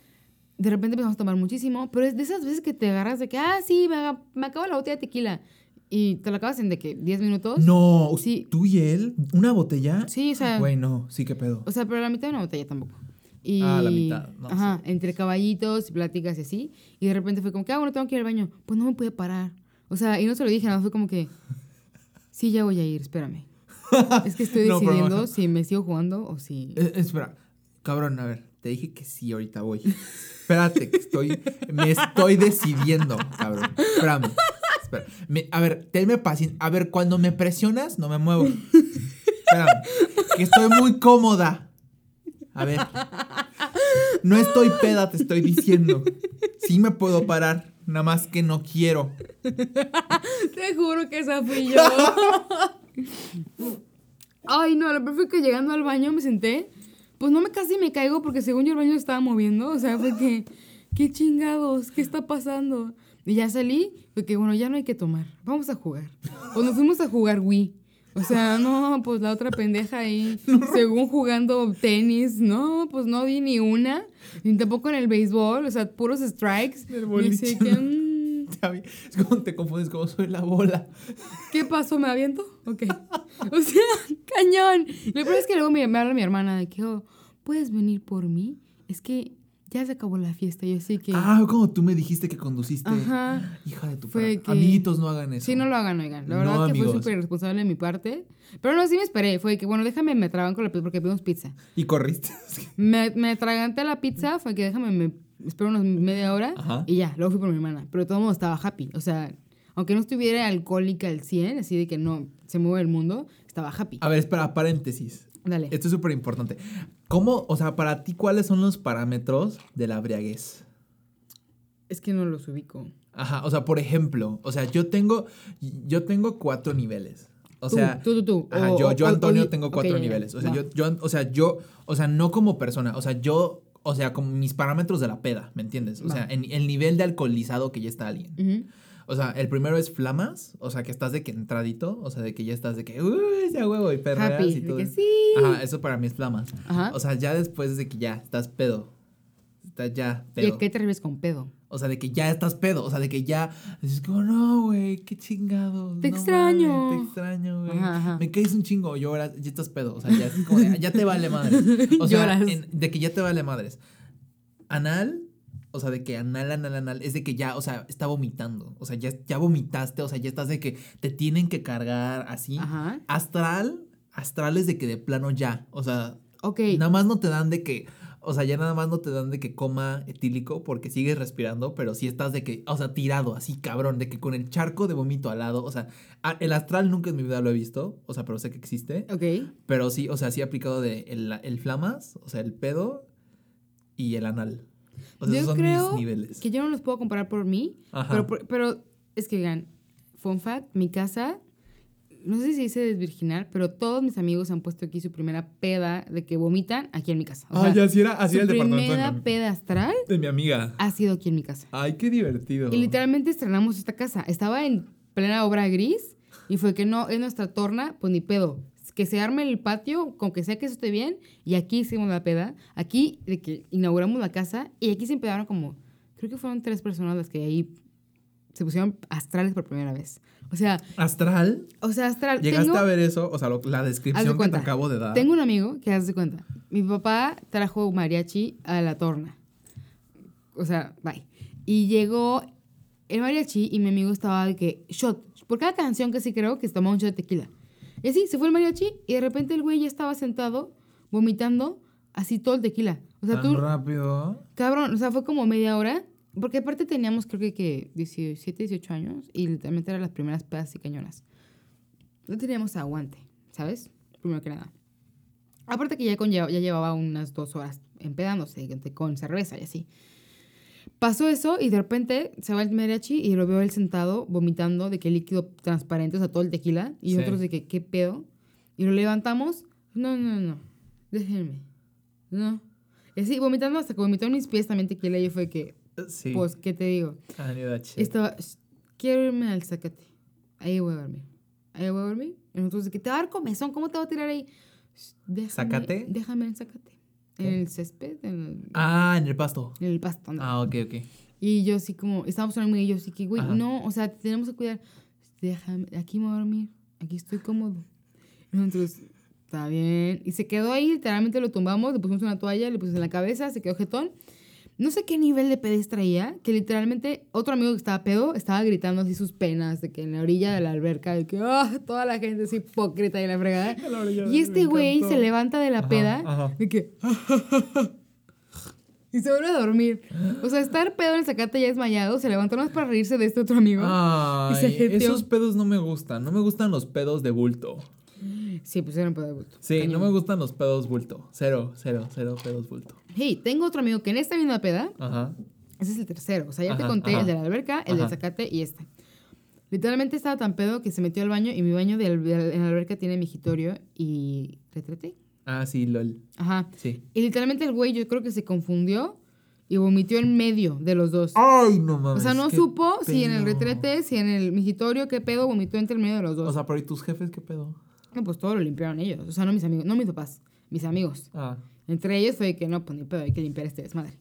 E: de repente empezamos a tomar muchísimo, pero es de esas veces que te agarras de que, ah, sí, me, me acabo la botella de tequila. Y te la acabas en de que 10 minutos.
D: No,
E: Sí.
D: ¿tú y él? ¿Una botella?
E: Sí, o sea,
D: Güey, no, sí, qué pedo.
E: o sea, pero la mitad de una botella tampoco. Y,
D: Ah, la mitad, no,
E: Ajá, entre caballitos y pláticas y así. Y de repente fue como que, ah, bueno, tengo que ir al baño. Pues no me pude parar. O sea, y no se lo dije, nada, más fue como que, sí, ya voy a ir, espérame. (laughs) Es que estoy
D: No,
E: decidiendo si me sigo jugando o si...
D: Eh, espera, cabrón, a ver, te dije que sí, ahorita voy. Espérate, que estoy, me estoy decidiendo, cabrón. Espérame. espera. Me- a ver, tenme paciencia. A ver, cuando me presionas, no me muevo. Espérame, que estoy muy cómoda. A ver. No estoy peda, te estoy diciendo. Sí me puedo parar, nada más que no quiero.
E: Te juro que esa fui yo. Ay, no, lo peor fue que llegando al baño me senté. Pues no me casi me caigo porque según yo el baño estaba moviendo. O sea, fue que, qué chingados, ¿qué está pasando? Y ya salí, fue que bueno, ya no hay que tomar. Vamos a jugar. O nos fuimos a jugar Wii. O sea, no, pues la otra pendeja ahí, según jugando tenis, no, pues no di ni una, ni tampoco en el béisbol, o sea, puros strikes.
D: El boliche.
E: que, mm. (laughs)
D: Es como te confundes como soy la bola.
E: ¿Qué pasó? ¿Me aviento? Ok. O sea, (laughs) cañón. Lo peor es que luego me, me habla mi hermana de que, oh, ¿puedes venir por mí? Es que ya se acabó la fiesta. Y así que.
D: Ah, como tú me dijiste que conduciste.
E: Ajá.
D: Hija de tu
E: Fue que-
D: Amiguitos, no hagan eso.
E: Sí, no lo hagan, oigan. La
D: No,
E: verdad que fue súper irresponsable de mi parte. Pero no, sí me esperé. Fue que, bueno, déjame, me traban con la pizza porque pedimos pizza.
D: Y corriste. (laughs)
E: Me, me atraganté la pizza, fue que déjame, me espero unos media hora
D: Ajá.
E: y ya, luego fui por mi hermana. Pero todo el mundo estaba happy. O sea, aunque no estuviera alcohólica al 100, así de que no se mueve el mundo, estaba happy.
D: A ver, espera, paréntesis.
E: Dale.
D: Esto es súper importante. ¿Cómo, o sea, para ti, cuáles son los parámetros de la briaguez?
E: Es que no los ubico.
D: Ajá, o sea, por ejemplo, o sea, yo tengo, yo tengo cuatro niveles. O
E: Tú,
D: sea,
E: tú, tú, tú.
D: ajá,
E: O-
D: yo, yo Antonio
E: o
D: tengo cuatro niveles. O sea, yo, yo, o sea, yo, o sea, no como persona, o sea, yo o sea, como mis parámetros de la peda, ¿me entiendes? O sea, en el nivel de alcoholizado que ya está alguien.
E: Ujú.
D: O sea, el primero es flamas, o sea, que estás de que entradito, o sea, de que ya estás de que, uy, ya huevo, y perreas
E: Happy.
D: y todo.
E: De que sí.
D: Ajá, eso para mí es flamas.
E: Ajá.
D: O sea, ya después de que ya estás pedo. Estás ya
E: ¿Y
D: pedo.
E: a qué te refieres con pedo?
D: O sea, de que ya estás pedo. O sea, de que ya. Dices, como, no, güey, qué chingado.
E: Te
D: no
E: extraño.
D: mames, te extraño, güey. Me caes un chingo, lloras, ya estás pedo. O sea, ya, es como de, ya te vale madres. (laughs) O sea, en- de que ya te vale madres. Anal. O sea, de que anal, anal, anal, es de que ya, o sea, está vomitando. O sea, ya, ya vomitaste, o sea, ya estás de que te tienen que cargar así.
E: Ajá.
D: Astral, astral es de que de plano ya. O sea. Nada más no te dan de que, o sea, ya nada más no te dan de que coma etílico porque sigues respirando, pero sí estás de que, o sea, tirado así, cabrón, de que con el charco de vómito al lado, o sea, el astral nunca en mi vida lo he visto, o sea, pero sé que existe,
E: Ok.
D: pero sí, o sea, sí he aplicado de el, el flamas, o sea, el pedo y el anal. O sea,
E: Yo
D: esos son
E: creo
D: mis niveles.
E: Que yo no los puedo comparar por mí, pero, pero es que, vean, fun fact, mi casa, no sé si dice desvirginar, pero todos mis amigos han puesto aquí su primera peda de que vomitan aquí en mi casa. O
D: Ah,
E: sea,
D: ya, así era, así
E: su
D: era el departamento de
E: primera
D: mi,
E: peda astral
D: de mi amiga.
E: ha sido aquí en mi casa.
D: Ay, qué divertido.
E: Y literalmente estrenamos esta casa. Estaba en plena obra gris y fue que no, es nuestra torna, pues ni pedo. Que se arme el patio, con que sea que eso esté bien, y aquí hicimos la peda. Aquí, de que inauguramos la casa, y aquí se empezaron como, creo que fueron tres personas las que ahí se pusieron astrales por primera vez. O sea,
D: ¿Astral?
E: o sea, astral.
D: ¿Llegaste
E: tengo-
D: a ver eso? O sea, lo- la
E: Haz de
D: descripción que te acabo de dar.
E: Tengo un amigo que hace cuenta. Mi papá trajo mariachi a la torna. O sea, bye. Y llegó el mariachi y mi amigo estaba de que shot. Por cada canción que sí creo que se tomaba un shot de tequila. Y así, se fue el mariachi y de repente el güey ya estaba sentado vomitando así todo el tequila. O sea,
D: ¿Tan
E: tú,
D: rápido?
E: cabrón, o sea, fue como media hora. Porque aparte teníamos creo que, que 17, 18 años y literalmente eran las primeras pedas y cañonas. No teníamos aguante, ¿sabes? Primero que nada. Aparte que ya, con, ya llevaba unas dos horas empedándose con cerveza y así. Pasó eso y de repente se va el mariachi y lo veo él sentado vomitando de que líquido transparente, o sea, todo el tequila. Y
D: Sí.
E: otros de que, ¿qué pedo? Y lo levantamos. No, no, no. Déjenme. No. Y así, vomitando hasta que vomitó en mis pies también tequila. Y yo fue que,
D: Sí.
E: pues, ¿qué te digo?
D: I knew that shit.
E: Estaba, "Sh, quiero irme al Zacate. Ahí voy a dormir. Ahí voy a dormir. Y nosotros, de que te va a dar comezón, ¿cómo te va a tirar ahí? "Sh, Déjame,
D: ¿Zacate?
E: Déjame en Zacate. En el césped, en el,
D: Ah, en el pasto.
E: en el pasto. ¿no?
D: Ah, ok, ok.
E: Y yo así como, estábamos hablando y yo así que, güey,
D: Ajá.
E: no, o sea, tenemos que cuidar. Déjame, aquí me voy a dormir. Aquí estoy cómodo. Nosotros, está bien. Y se quedó ahí, literalmente lo tumbamos, le pusimos una toalla, le pusimos en la cabeza, se quedó jetón. No sé qué nivel de pedez traía, que literalmente otro amigo que estaba pedo estaba gritando así sus penas de que en la orilla de la alberca, de que ah, toda la gente es hipócrita y la fregada. (laughs) Y este güey se levanta de la
D: Ajá,
E: peda
D: ajá.
E: de que (laughs) y se vuelve a dormir. O sea, estar pedo en el zacate ya desmayado, se levantó más para reírse de este otro amigo.
D: Ay,
E: Y se
D: esos pedos no me gustan. No me gustan los pedos de bulto.
E: Sí, pues era un pedo de bulto.
D: Sí,
E: Cañón.
D: no me gustan los pedos bulto. Cero, cero, cero pedos bulto.
E: Hey, tengo otro amigo que en esta misma peda,
D: Ajá.
E: ese es el tercero. O sea, ya te conté
D: ajá.
E: el de la alberca, el del
D: Ajá.
E: zacate y este. Literalmente estaba tan pedo que se metió al baño y mi baño de, de- en la alberca tiene migitorio y retrete.
D: Ah, sí, lol.
E: Ajá.
D: Sí.
E: Y literalmente el güey yo creo que se confundió y vomitió en medio de los dos.
D: Ay, no
E: o
D: mames.
E: sea, no supo si en el retrete, si en el migitorio, qué pedo, vomitó entre el medio de los dos.
D: O sea, pero ¿y tus jefes qué pedo?
E: No, pues todo lo limpiaron ellos. O sea, no mis amigos, no mis papás, mis amigos.
D: Ah.
E: Entre ellos fue que no, pues ni pedo, hay que limpiar este desmadre.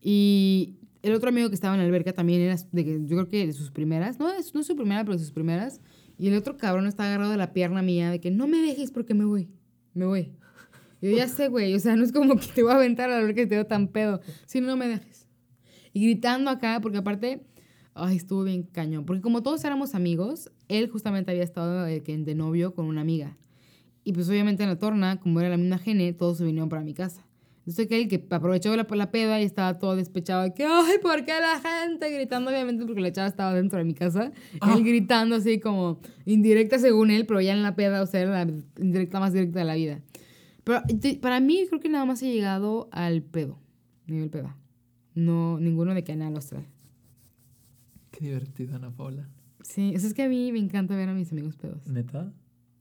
E: Y el otro amigo que estaba en la alberca también era, de que, yo creo que de sus primeras, no, es- no es su primera, pero de sus primeras. Y el otro cabrón está agarrado de la pierna mía, de que no me dejes porque me voy, me voy. Yo ya sé, güey, o sea, no es como que te voy a aventar a la alberca y te veo tan pedo, si no, no me dejes. Y gritando acá, porque aparte, ay, estuvo bien cañón. Porque como todos éramos amigos, él justamente había estado de, que- de novio con una amiga. Y pues obviamente en la torna, como era la misma gene, todos se vinieron para mi casa. Entonces aquel que aprovechó la, la peda y estaba todo despechado de que, ay, ¿por qué la gente? Gritando, obviamente, porque la chava estaba dentro de mi casa.
D: Ah.
E: Él gritando así como indirecta según él, pero ya en la peda, o sea, era la indirecta más directa de la vida. Pero para mí creo que nada más he llegado al pedo, nivel peda. No, ninguno de canal astral.
D: Qué divertido, Ana Paula.
E: Sí, o sea, es que a mí me encanta ver a mis amigos pedos.
D: ¿Neta?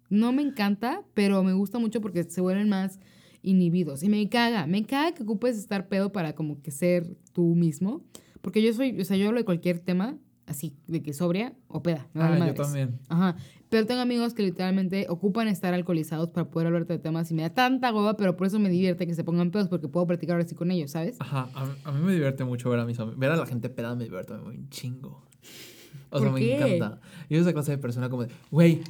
E: No me encanta, pero me gusta mucho porque se vuelven más inhibidos. Y me caga, me caga que ocupes estar pedo para como que ser tú mismo. Porque yo soy, o sea, yo hablo de cualquier tema, así, de que sobria o peda. me
D: Ah, yo también.
E: Ajá. Pero tengo amigos que literalmente ocupan estar alcoholizados para poder hablarte de temas y me da tanta goba, pero por eso me divierte que se pongan pedos porque puedo practicar ahora sí con ellos, ¿sabes?
D: Ajá, a, mí- a mí me divierte mucho ver a mis amigos. Ver a la gente pedada me divierte un chingo. O sea,
E: ¿Por
D: me
E: qué?
D: encanta. Yo soy esa clase de persona como de, güey,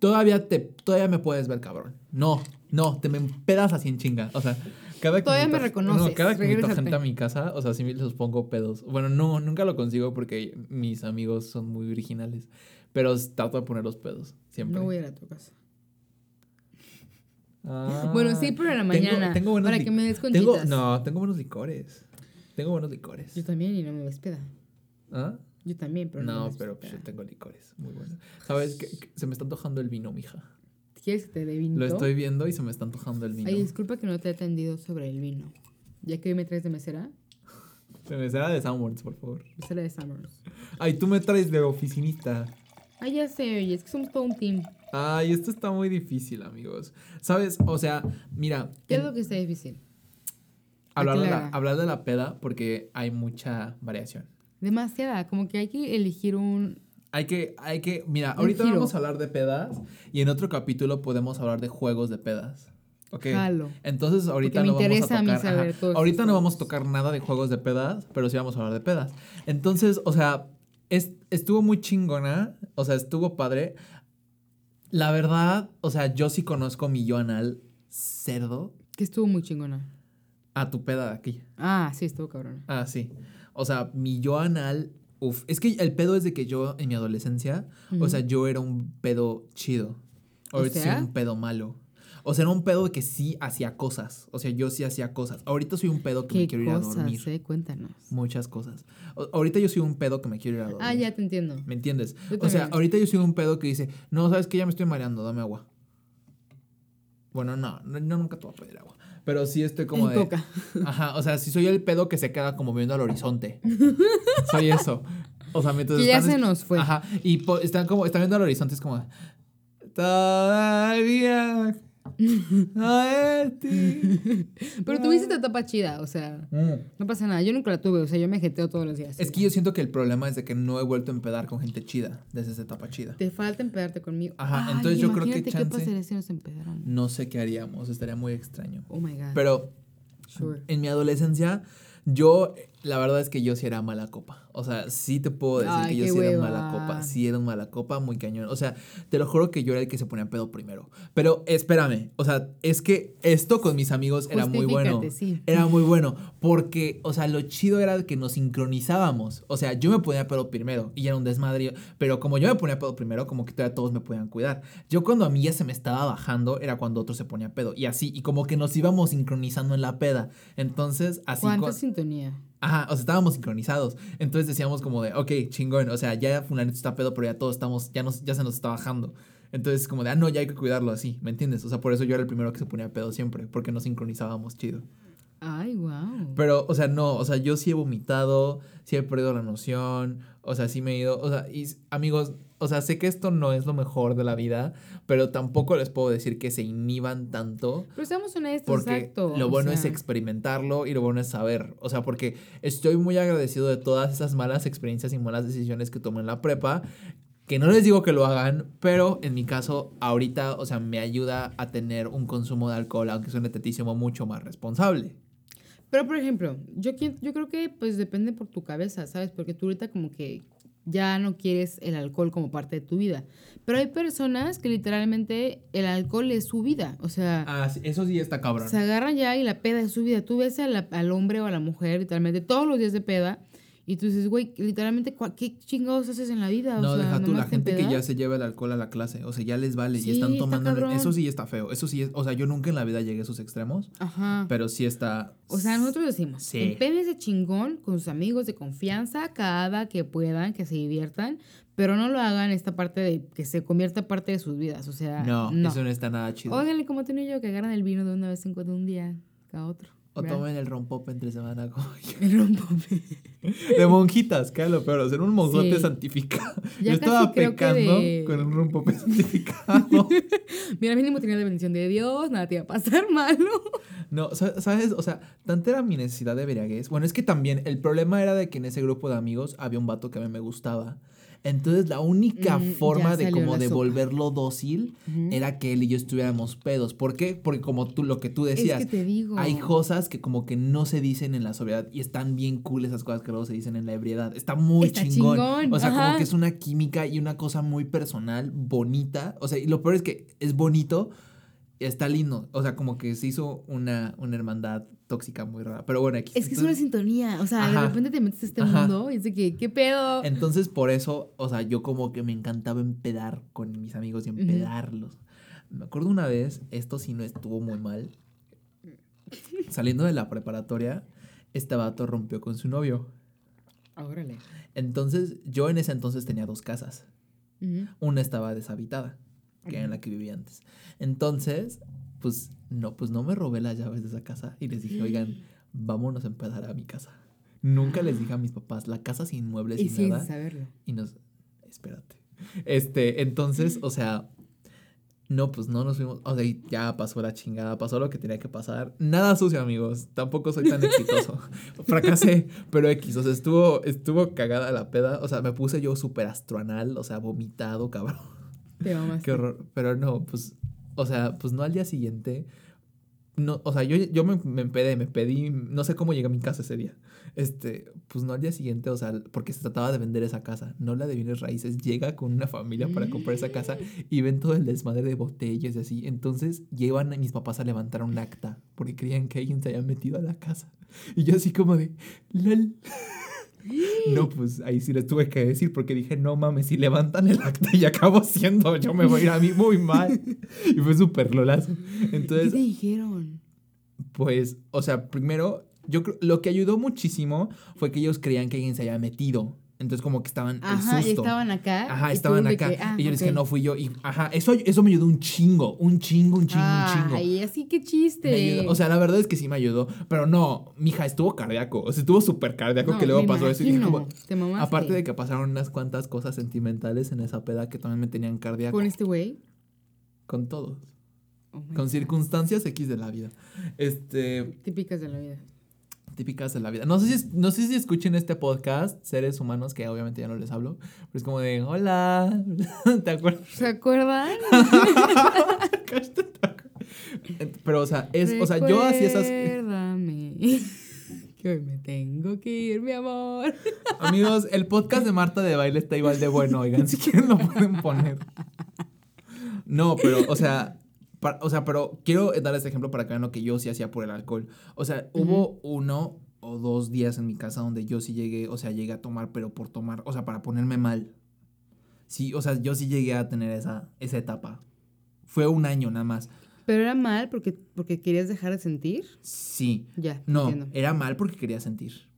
D: todavía, te, todavía me puedes ver, cabrón. No, no, te me pedas así en chinga. O sea, cada que
E: Todavía me reconoces,
D: No, cada que gente a mi casa, o sea, sí les pongo pedos. Bueno, no, nunca lo consigo porque mis amigos son muy originales. Pero trato de poner los pedos, siempre.
E: No voy a ir a tu casa.
D: Ah,
E: Bueno, sí, pero en la mañana,
D: tengo
E: para que me des
D: tengo. No, tengo buenos licores. Tengo buenos licores.
E: Yo también y no me ves peda.
D: ¿Ah?
E: Yo también, pero no, me
D: No, pero pues yo tengo licores. Muy buenos. ¿Sabes qué? Que Se me está antojando el vino, mija.
E: ¿Quieres que te dé vino?
D: Lo estoy viendo y se me está antojando el vino.
E: Ay, disculpa que no te he atendido sobre el vino. Ya que hoy me traes de mesera,
D: Se me será de Sanborns, por favor.
E: mesera de Summers.
D: Ay, tú me traes de oficinista.
E: Ay, ya sé, oye, es que somos todo un team.
D: Ay, esto está muy difícil, amigos. ¿Sabes? O sea, mira,
E: ¿Qué es lo que está difícil?
D: hablar, de la, hablar de la peda porque hay mucha variación.
E: Demasiada, como que hay que elegir un...
D: Hay que, hay que, mira, ahorita vamos a hablar de pedas y en otro capítulo podemos hablar de juegos de pedas. ¿Ok?
E: Jalo.
D: Entonces ahorita no vamos a tocar,
E: saber
D: ahorita no vamos a tocar nada de juegos de pedas, pero sí vamos a hablar de pedas. Entonces, o sea, es- estuvo muy chingona, o sea, estuvo padre. La verdad, o sea, yo sí conozco mi yo anal cerdo
E: Que estuvo muy chingona.
D: a tu peda de aquí.
E: Ah, sí, estuvo cabrona.
D: Ah, sí. O sea, mi yo anal, uf, es que el pedo es de que yo en mi adolescencia, o sea, yo era un pedo chido.
E: O
D: Ahorita
E: sea?
D: soy un pedo malo. O sea, era un pedo de que sí hacía cosas. O sea, yo sí hacía cosas. Ahorita soy un pedo que me
E: ¿Qué
D: quiero ir a dormir.
E: eh? Cuéntanos.
D: Muchas cosas. O- ahorita yo soy un pedo que me quiero ir a dormir.
E: Ah, ya te entiendo.
D: ¿Me entiendes? O sea, ahorita yo soy un pedo que dice, no, sabes que ya me estoy mareando, dame agua. Bueno, no, no, no, nunca te voy a pedir agua. Pero sí estoy como de.
E: coca. (laughs)
D: Ajá, o sea, si soy el pedo que se queda como viendo al horizonte. (laughs) soy eso. O sea, mientras
E: Que ya
D: están
E: se nos fue.
D: Ajá, y po- están como, están viendo al horizonte, es como. Todavía. No es ti.
E: Pero tuviste tu etapa chida, o sea, no pasa nada. Yo nunca la tuve, o sea, yo me jeteo todos los días.
D: Es que yo siento que el problema es de que no he vuelto a empedar con gente chida desde esa etapa chida.
E: Te falta empedarte conmigo.
D: Ajá,
E: Ay,
D: entonces yo creo que
E: qué
D: chance-
E: pasaría si nos empedáramos.
D: No sé qué haríamos, estaría muy extraño.
E: Oh my God.
D: Pero
E: sure.
D: en mi adolescencia, yo, la verdad es que yo sí era mala copa. O sea, sí te puedo decir
E: Ay,
D: que yo sí era mala copa. Sí era un mala copa, muy cañón. O sea, te lo juro que yo era el que se ponía pedo primero. Pero espérame, o sea, es que esto con mis amigos era muy bueno.
E: Sí.
D: Era muy bueno. Porque, o sea, lo chido era que nos sincronizábamos. O sea, yo me ponía pedo primero y era un desmadre. Pero como yo me ponía pedo primero, como que todavía todos me podían cuidar. Yo cuando a mí ya se me estaba bajando, era cuando otro se ponía pedo. Y así, y como que nos íbamos sincronizando en la peda. Entonces, así.
E: ¿Cuánta sintonía?
D: Ajá, o sea, estábamos sincronizados. Entonces decíamos como de, ok, chingón, o sea, ya fulanito está pedo, pero ya todos estamos, ya, nos, ya se nos está bajando. Entonces como de, ah, no, ya hay que cuidarlo así, ¿me entiendes? O sea, por eso yo era el primero que se ponía pedo siempre, porque nos sincronizábamos chido.
E: Ay, wow.
D: Pero, o sea, no, o sea, yo sí he vomitado, sí he perdido la noción, o sea, sí me he ido, o sea, y amigos, o sea, sé que esto no es lo mejor de la vida, pero tampoco les puedo decir que se inhiban tanto.
E: Pero seamos honestos,
D: Porque
E: exacto.
D: lo bueno es experimentarlo y lo bueno es saber. O sea, porque estoy muy agradecido de todas esas malas experiencias y malas decisiones que tomé en la prepa. Que no les digo que lo hagan, pero en mi caso, ahorita, o sea, me ayuda a tener un consumo de alcohol, aunque suene tetísimo, mucho más responsable.
E: Pero, por ejemplo, yo, yo creo que pues depende por tu cabeza, ¿sabes? Porque tú ahorita como que ya no quieres el alcohol como parte de tu vida. Pero hay personas que literalmente el alcohol es su vida. O sea,
D: Ah, eso sí está cabrón.
E: se agarran ya y la peda es su vida. Tú ves a la- al hombre o a la mujer literalmente todos los días de peda y tú dices, güey, literalmente, ¿cuál- ¿qué chingados haces en la vida? O
D: No,
E: sea,
D: deja tú, la gente que ya se lleva el alcohol a la clase, o sea, ya les vale
E: Sí,
D: y están
E: está
D: tomando.
E: cabrón.
D: Eso sí está feo, eso sí es, o sea, yo nunca en la vida llegué a esos extremos,
E: Ajá.
D: pero sí está.
E: O sea, nosotros decimos,
D: Sí.
E: empédense chingón con sus amigos de confianza cada que puedan, que se diviertan, pero no lo hagan esta parte de que se convierta parte de sus vidas. O sea,
D: No,
E: no.
D: eso no está nada chido.
E: Óiganle como y yo que agarran el vino de una vez en cuando un día cada otro.
D: O
E: ¿verdad?
D: tomen el rompope entre semana (laughs) como yo.
E: El rompope. (laughs)
D: De monjitas, que era lo peor, ser un monjote
E: Sí.
D: santificado.
E: Ya
D: yo estaba pecando
E: de-
D: con un rompope (laughs) santificado.
E: Mira, mínimo tenía la bendición de Dios, nada te iba a pasar malo.
D: No, sa- ¿sabes? O sea, tanta era mi necesidad de veriaguez. Bueno, es que también el problema era de que en ese grupo de amigos había un vato que a mí me gustaba. Entonces, la única
E: Mm,
D: forma de como
E: la
D: de
E: sopa.
D: volverlo dócil era que él y yo estuviéramos pedos. ¿Por qué? Porque como tú, lo que tú decías,
E: es que te digo.
D: hay cosas que como que no se dicen en la sobriedad y están bien cool esas cosas que luego se dicen en la ebriedad. Está muy
E: Está
D: chingón.
E: chingón,
D: O sea, como que es una química y una cosa muy personal, bonita. O sea, y lo peor es que es bonito, está lindo. O sea, como que se hizo una, una hermandad tóxica muy rara. Pero bueno, aquí
E: Es que es una sintonía. O sea,
D: Ajá.
E: de repente te metes a este
D: Ajá.
E: mundo y es de que, ¿qué pedo?
D: Entonces, por eso, o sea, yo como que me encantaba empedar con mis amigos y empedarlos. Me acuerdo una vez, esto sí no estuvo muy mal. Saliendo de la preparatoria, este vato rompió con su novio.
E: Órale.
D: Entonces, yo en ese entonces tenía dos casas. Una estaba deshabitada, que era en la que vivía antes. Entonces, pues no, pues no me robé las llaves de esa casa y les dije, oigan, vámonos a empedar a mi casa. Nunca les dije a mis papás, la casa sin muebles
E: Y
D: y
E: sin
D: nada.
E: saberlo.
D: Y nos. Espérate. Este, entonces, o sea. No, pues no nos fuimos. O sea, ya pasó la chingada, pasó lo que tenía que pasar. Nada sucio, amigos. Tampoco soy tan exitoso. (laughs) Fracasé, pero X. O sea, estuvo, estuvo cagada la peda. O sea, me puse yo súper astroanal, o sea, vomitado, cabrón.
E: Te.
D: Qué horror. Pero no, pues. O sea, pues no al día siguiente. No, o sea, yo, yo me, me empedé, me pedí. No sé cómo llegué a mi casa ese día. Este, pues no al día siguiente, o sea, porque se trataba de vender esa casa, no la de bienes raíces. Llega con una familia para comprar esa casa y ven todo el desmadre de botellas y así. Entonces llevan a mis papás a levantar un acta porque creían que alguien se había metido a la casa. Y yo así como de, lol. No, (gasps) pues ahí sí les tuve que decir porque dije, no mames, si levantan el acta y acabo siendo, yo me voy a ir a mí muy mal. Y fue súper lolazo.
E: ¿Qué
D: Entonces,
E: te dijeron?
D: pues, o sea, primero, yo creo, lo que ayudó muchísimo fue que ellos creían que alguien se había metido. Entonces, como que estaban el
E: Ajá, y
D: susto.
E: estaban acá.
D: Ajá,
E: y
D: estaban acá.
E: que, ah,
D: y yo les dije, no fui yo. Y, ajá, eso, eso me ayudó un chingo, un chingo, un chingo, un chingo.
E: Ay, así que chiste.
D: O sea, la verdad es que sí me ayudó. Pero no, mija, estuvo cardíaco. O sea, estuvo súper cardíaco
E: No,
D: que luego pasó eso. Y dije, como-
E: Te
D: aparte de que pasaron unas cuantas cosas sentimentales en esa peda que también me tenían cardíaco.
E: ¿Con este güey?
D: Con todos.
E: Oh
D: Con
E: God.
D: circunstancias X de la vida. Este.
E: Típicas de la vida.
D: Típicas de la vida. No sé, si, no sé si escuchen este podcast, seres humanos, que obviamente ya no les hablo, pero es como de, hola, (laughs) ¿te acuerdas?
E: ¿Se acuerdan? (laughs)
D: pero, o sea, es, o sea, yo hacía esas...
E: Que hoy (laughs) me tengo que ir, mi amor.
D: Amigos, el podcast de Marta de Baile está igual de bueno, oigan, si quieren lo pueden poner. No, pero, o sea, o sea, pero quiero dar este ejemplo para que vean lo que yo sí hacía por el alcohol. O sea, hubo uno o dos días en mi casa donde yo sí llegué, o sea, llegué a tomar, pero por tomar, o sea, para ponerme mal. Sí, o sea, yo sí llegué a tener esa, esa etapa. Fue un año nada más.
E: Pero era mal porque, porque querías dejar de sentir.
D: Sí.
E: Ya,
D: No,
E: entiendo.
D: era mal porque quería sentir.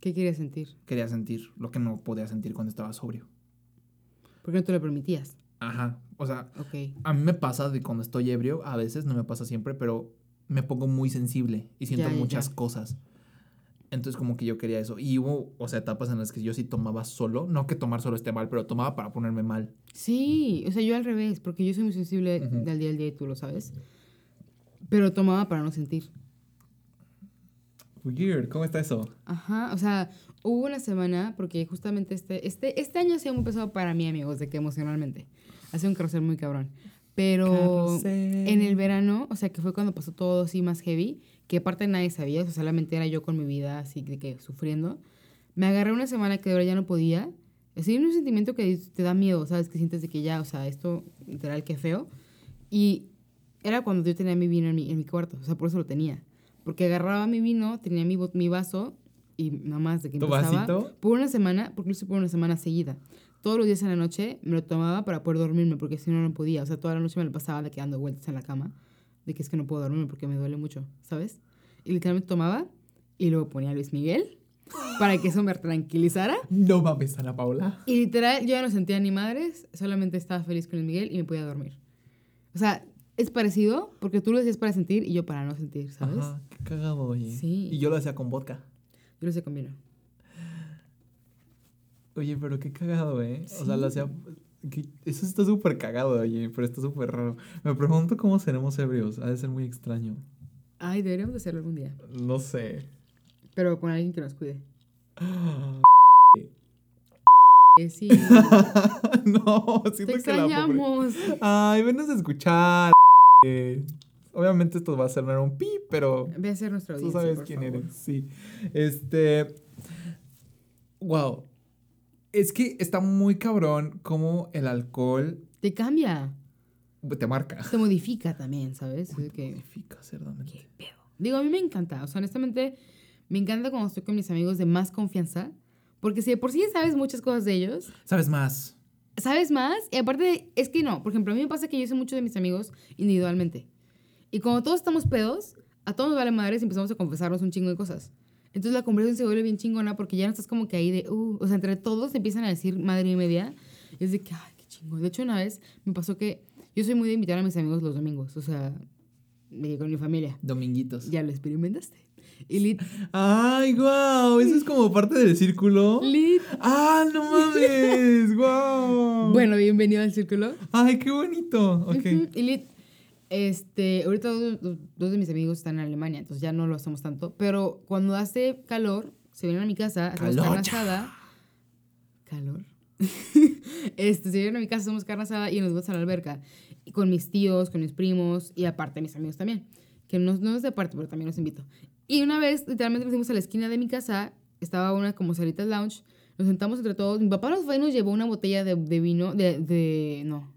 E: ¿Qué querías sentir?
D: Quería sentir lo que no podía sentir cuando estaba sobrio.
E: ¿Por qué no te lo permitías?
D: Ajá. O sea, a mí me pasa de cuando estoy ebrio, a veces, no me pasa siempre, pero me pongo muy sensible y siento
E: Ya,
D: muchas
E: ya.
D: cosas. Entonces como que yo quería eso. Y hubo, o sea, etapas en las que yo sí tomaba solo. No que tomar solo esté mal, pero tomaba para ponerme mal.
E: Sí, o sea, yo al revés, porque yo soy muy sensible del día al día y tú lo sabes. Pero tomaba para no sentir.
D: Weird, ¿cómo está eso?
E: Ajá, o sea, hubo una semana, porque justamente este, este, este año ha sido muy pesado para mí, amigos, de que emocionalmente. Ha sido un carrusel muy cabrón. Pero en el verano, o sea, que fue cuando pasó todo así más heavy, que aparte nadie sabía, o sea, solamente era yo con mi vida así de que sufriendo. Me agarré una semana que de verdad ya no podía. Así un sentimiento que te da miedo, ¿sabes? Que sientes de que ya, o sea, esto literal que feo. Y era cuando yo tenía mi vino en mi, en mi cuarto, o sea, por eso lo tenía. Porque agarraba mi vino, tenía mi, mi vaso y nada más de que
D: ¿Tu
E: empezaba.
D: vasito?
E: Por una semana, porque lo hice por una semana seguida. Todos los días en la noche me lo tomaba para poder dormirme, porque si no, no podía. O sea, toda la noche me lo pasaba de que dando vueltas en la cama, de que es que no puedo dormirme porque me duele mucho, ¿sabes? Y literalmente tomaba y luego ponía a Luis Miguel para que eso me tranquilizara.
D: No mames, Ana Paula.
E: Y literal, yo ya no sentía ni madres, solamente estaba feliz con Luis Miguel y me podía dormir. O sea, es parecido porque tú lo hacías para sentir y yo para no sentir, ¿sabes?
D: Ajá, qué cagado, oye.
E: Sí.
D: Y yo lo hacía con vodka.
E: Yo lo sé con vino.
D: Oye, pero qué cagado, ¿eh? O sea, hacía... que- Eso está súper cagado, oye, pero está súper raro. Me pregunto cómo seremos ebrios. Ha de ser muy extraño.
E: Ay, deberíamos de hacerlo algún día.
D: No sé.
E: Pero con alguien que nos cuide. (gasps) Sí. (laughs)
D: no,
E: Te
D: siento que la pobre...
E: extrañamos.
D: Ay, venos a escuchar. eh. Obviamente esto va a ser un pi, pero
E: Ve a ser nuestra
D: tú sabes
E: por
D: quién
E: favor.
D: eres. Sí. Este. Wow. Es que está muy cabrón cómo el alcohol
E: Te cambia.
D: te marca.
E: Te modifica también, ¿sabes? Es que,
D: Modifica, cerdamente.
E: ¿Qué pedo? Digo, a mí me encanta. O sea, honestamente, me encanta cuando estoy con mis amigos de más confianza. Porque si de por sí ya sabes muchas cosas de ellos,
D: ¿Sabes más?
E: sabes más. Y aparte, es que no. Por ejemplo, a mí me pasa que yo sé mucho de mis amigos individualmente. Y cuando todos estamos pedos, a todos nos vale madres y empezamos a confesarnos un chingo de cosas. Entonces la conversación se vuelve bien chingona porque ya no estás como que ahí de, uh, o sea, entre todos empiezan a decir madre y media. Y es de que, ay, qué chingo. De hecho, una vez me pasó que yo soy muy de invitar a mis amigos los domingos, o sea, con mi familia.
D: Dominguitos.
E: Ya lo experimentaste. Y lit,
D: Ay, wow. Eso es como parte del círculo.
E: lit.
D: Ah, no mames. (laughs) wow.
E: Bueno, bienvenido al círculo.
D: Ay, qué bonito. Ok.
E: Ujú, Y lit, este, ahorita dos, dos- de mis amigos están en Alemania, entonces ya no lo hacemos tanto. Pero cuando hace calor, se vienen a mi casa, hacemos carne asada. Calor. (laughs) este, se vienen a mi casa, hacemos carne asada y nos vamos a la alberca. Y con mis tíos, con mis primos y aparte mis amigos también. Que no, no es de aparte, pero también los invito. Y una vez, literalmente nos fuimos a la esquina de mi casa, estaba una como salitas lounge, nos sentamos entre todos. Mi papá nos fue y nos llevó una botella de, de vino, de, de, no,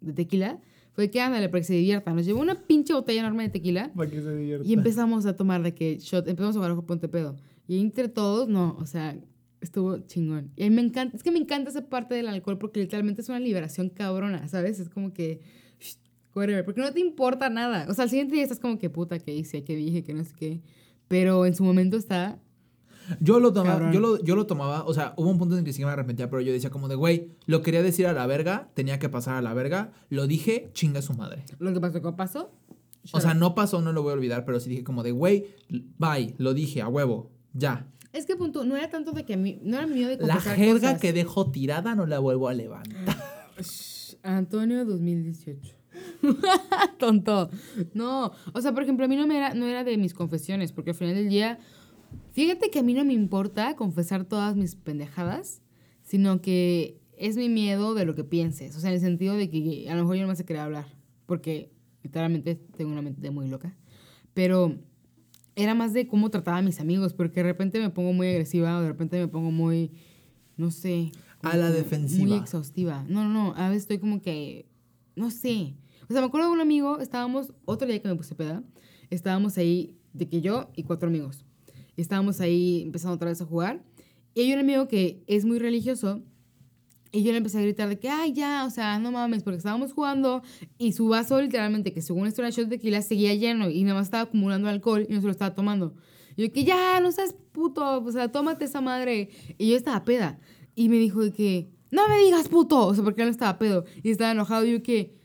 E: de tequila. Fue que ándale, para que se diviertan. Nos llevó una pinche botella enorme de tequila.
D: Para que se divierta.
E: Y empezamos a tomar de que shot, empezamos a jugar ojo ponte pedo. Y entre todos, no, o sea, estuvo chingón. Y a mí me encanta, es que me encanta esa parte del alcohol porque literalmente es una liberación cabrona, ¿sabes? Es como que, shh, whatever, porque no te importa nada. O sea, al siguiente día estás como que puta, que hice, que dije, que no sé qué. Pero en su momento está,
D: Yo lo tomaba,
E: Cabrón.
D: yo lo, yo lo tomaba, o sea, hubo un punto en el que sí me arrepentía, pero yo decía como de, güey, lo quería decir a la verga, tenía que pasar a la verga, lo dije, chinga su madre.
E: lo que pasó, ¿qué pasó?
D: O sea, no pasó, no lo voy a olvidar, pero sí dije como de, güey, bye, lo dije, a huevo, ya.
E: Es que punto, no era tanto de que a mí, no era mi miedo de
D: La jerga
E: cosas.
D: que dejo tirada no la vuelvo a levantar. (laughs)
E: Antonio 2018. (laughs) Tonto. No, o sea, por ejemplo, a mí no, me era, no era de mis confesiones, porque al final del día, fíjate que a mí no me importa confesar todas mis pendejadas, sino que es mi miedo de lo que pienses. O sea, en el sentido de que a lo mejor yo no me a querer hablar, porque literalmente tengo una mente muy loca. Pero era más de cómo trataba a mis amigos, porque de repente me pongo muy agresiva o de repente me pongo muy, no sé.
D: A la defensiva.
E: Muy exhaustiva. No, no, no. A veces estoy como que, no sé. O sea, me acuerdo de un amigo, estábamos, otro día que me puse peda, estábamos ahí, de que yo y cuatro amigos. Y estábamos ahí empezando otra vez a jugar. Y hay un amigo que es muy religioso. Y yo le empecé a gritar de que, ay, ya, o sea, no mames, porque estábamos jugando y su vaso, literalmente, que según esto era shot de tequila, seguía lleno y nada más estaba acumulando alcohol y no se lo estaba tomando. Y yo, que ya, no seas puto, o sea, tómate esa madre. Y yo estaba peda. Y me dijo de que, no me digas puto, o sea, porque él no estaba pedo. Y estaba enojado. Y yo, que,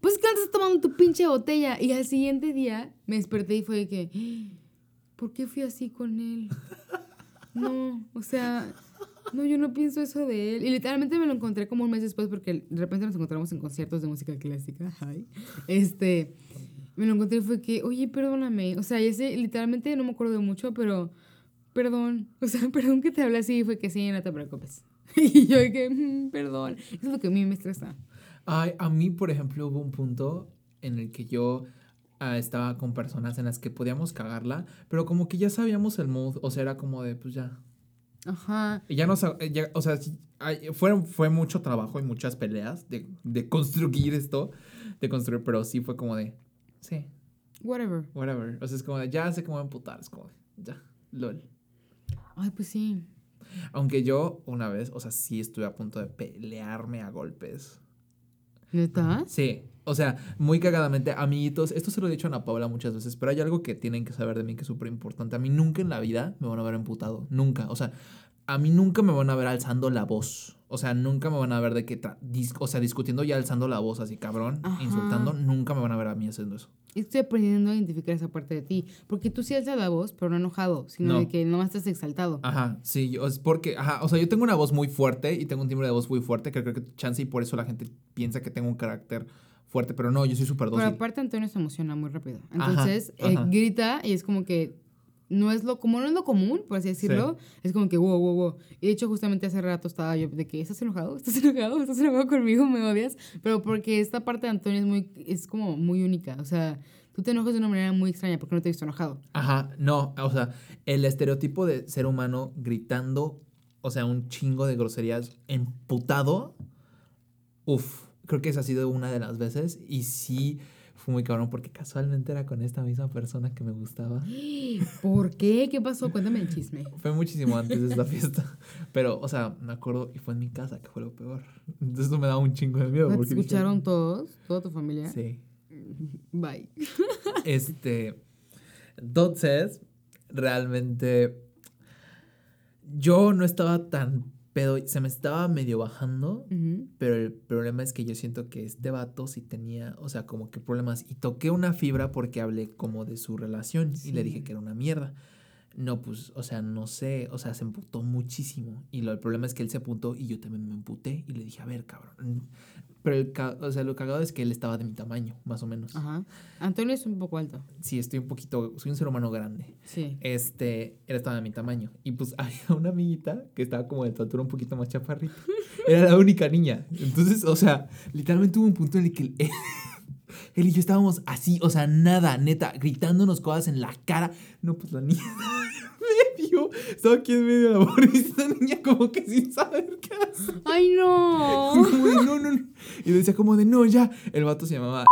E: pues que antes tomando tu pinche botella. Y al siguiente día me desperté y fue de que, ¿por qué fui así con él? No, o sea, no, yo no pienso eso de él. Y literalmente me lo encontré como un mes después porque de repente nos encontramos en conciertos de música clásica. Este, me lo encontré y fue que, oye, perdóname. O sea, ese literalmente no me acuerdo mucho, pero perdón. O sea, (laughs) perdón que te hablé así. Y fue que sí, no te preocupes. (laughs) Y yo que, "Mm, perdón. Eso es lo que a mí me estresa.
D: Ay, a mí, por ejemplo, hubo un punto en el que yo ah, estaba con personas en las que podíamos cagarla, pero como que ya sabíamos el mood, o sea, era como de, pues ya.
E: Ajá.
D: Y ya no sab- eh, ya- o sea, fue, fue mucho trabajo y muchas peleas de, de construir esto, de construir, pero sí fue como de, sí,
E: Whatever.
D: whatever. O sea, es como de, ya sé cómo emputar, es como de, ya, lol.
E: Ay, pues sí.
D: Aunque yo una vez, o sea, sí estuve a punto de pelearme a golpes.
E: ¿Neta?
D: Sí, o sea, muy cagadamente, amiguitos, esto se lo he dicho a Ana Paula muchas veces, pero hay algo que tienen que saber de mí que es súper importante. A mí nunca en la vida me van a ver emputado, nunca. O sea, a mí nunca me van a ver alzando la voz. O sea, nunca me van a ver de que, o sea, discutiendo y alzando la voz así, cabrón,
E: Ajá.
D: insultando. Nunca me van a ver a mí haciendo eso.
E: Estoy aprendiendo a identificar esa parte de ti. Porque tú sí alzas la voz, pero no enojado, sino
D: No.
E: de que nomás estás exaltado.
D: Ajá, sí, yo, es porque, ajá, o sea, yo tengo una voz muy fuerte y tengo un timbre de voz muy fuerte que creo que chance y por eso la gente piensa que tengo un carácter fuerte, pero no, yo soy súper
E: Pero
D: dócil.
E: aparte Antonio se emociona muy rápido.
D: Ajá,
E: Entonces eh,
D: ajá.
E: grita y es como que no es lo como no es lo común, por así decirlo, es como que wow, wow, wow. Y de hecho justamente hace rato estaba yo de que estás enojado, estás enojado, estás enojado conmigo, me odias, pero porque esta parte de Antonio es muy es como muy única, o sea, tú te enojas de una manera muy extraña porque no te he visto enojado.
D: Ajá, no, o sea, el estereotipo de ser humano gritando, o sea, un chingo de groserías, emputado, uf, creo que esa ha sido una de las veces. Y sí fue muy cabrón porque casualmente era con esta misma persona que me gustaba. (gasps)
E: ¿Por qué? ¿Qué pasó? Cuéntame el chisme.
D: Fue muchísimo antes de esta fiesta, (laughs) pero, o sea, me acuerdo y fue en mi casa, que fue lo peor. Entonces eso me daba un chingo de miedo.
E: ¿Te
D: porque dije,
E: escucharon todos? ¿Toda tu familia?
D: Sí. (laughs)
E: Bye. (laughs)
D: Este. Entonces, realmente. Yo no estaba tan pedo. Se me estaba medio bajando. Pero el problema es que yo siento que este vato sí tenía, o sea, como que problemas. Y toqué una fibra porque hablé como de su relación y le dije que era una mierda. No, pues, o sea, no sé, o sea, se emputó muchísimo. Y lo, el problema es que él se apuntó y yo también me emputé y le dije, a ver, cabrón. Pero, el, ca- o sea, lo cagado es que él estaba de mi tamaño, más o menos.
E: Ajá. Antonio es un poco alto.
D: Sí, estoy un poquito, soy un ser humano grande
E: Sí.
D: este, él estaba de mi tamaño. Y pues (laughs) había una amiguita que estaba como de tu altura un poquito más chaparrita. Era la única niña. Entonces, o sea, literalmente hubo un punto en el que él, (laughs) él y yo estábamos así, o sea, nada, neta, gritándonos cosas en la cara. No, pues la niña (laughs) estaba aquí en medio de la borra y esta niña como que sin saber qué hacer.
E: ¡Ay, no!
D: Como de, no, no, no. Y decía como de, no, ya. El vato se llamaba...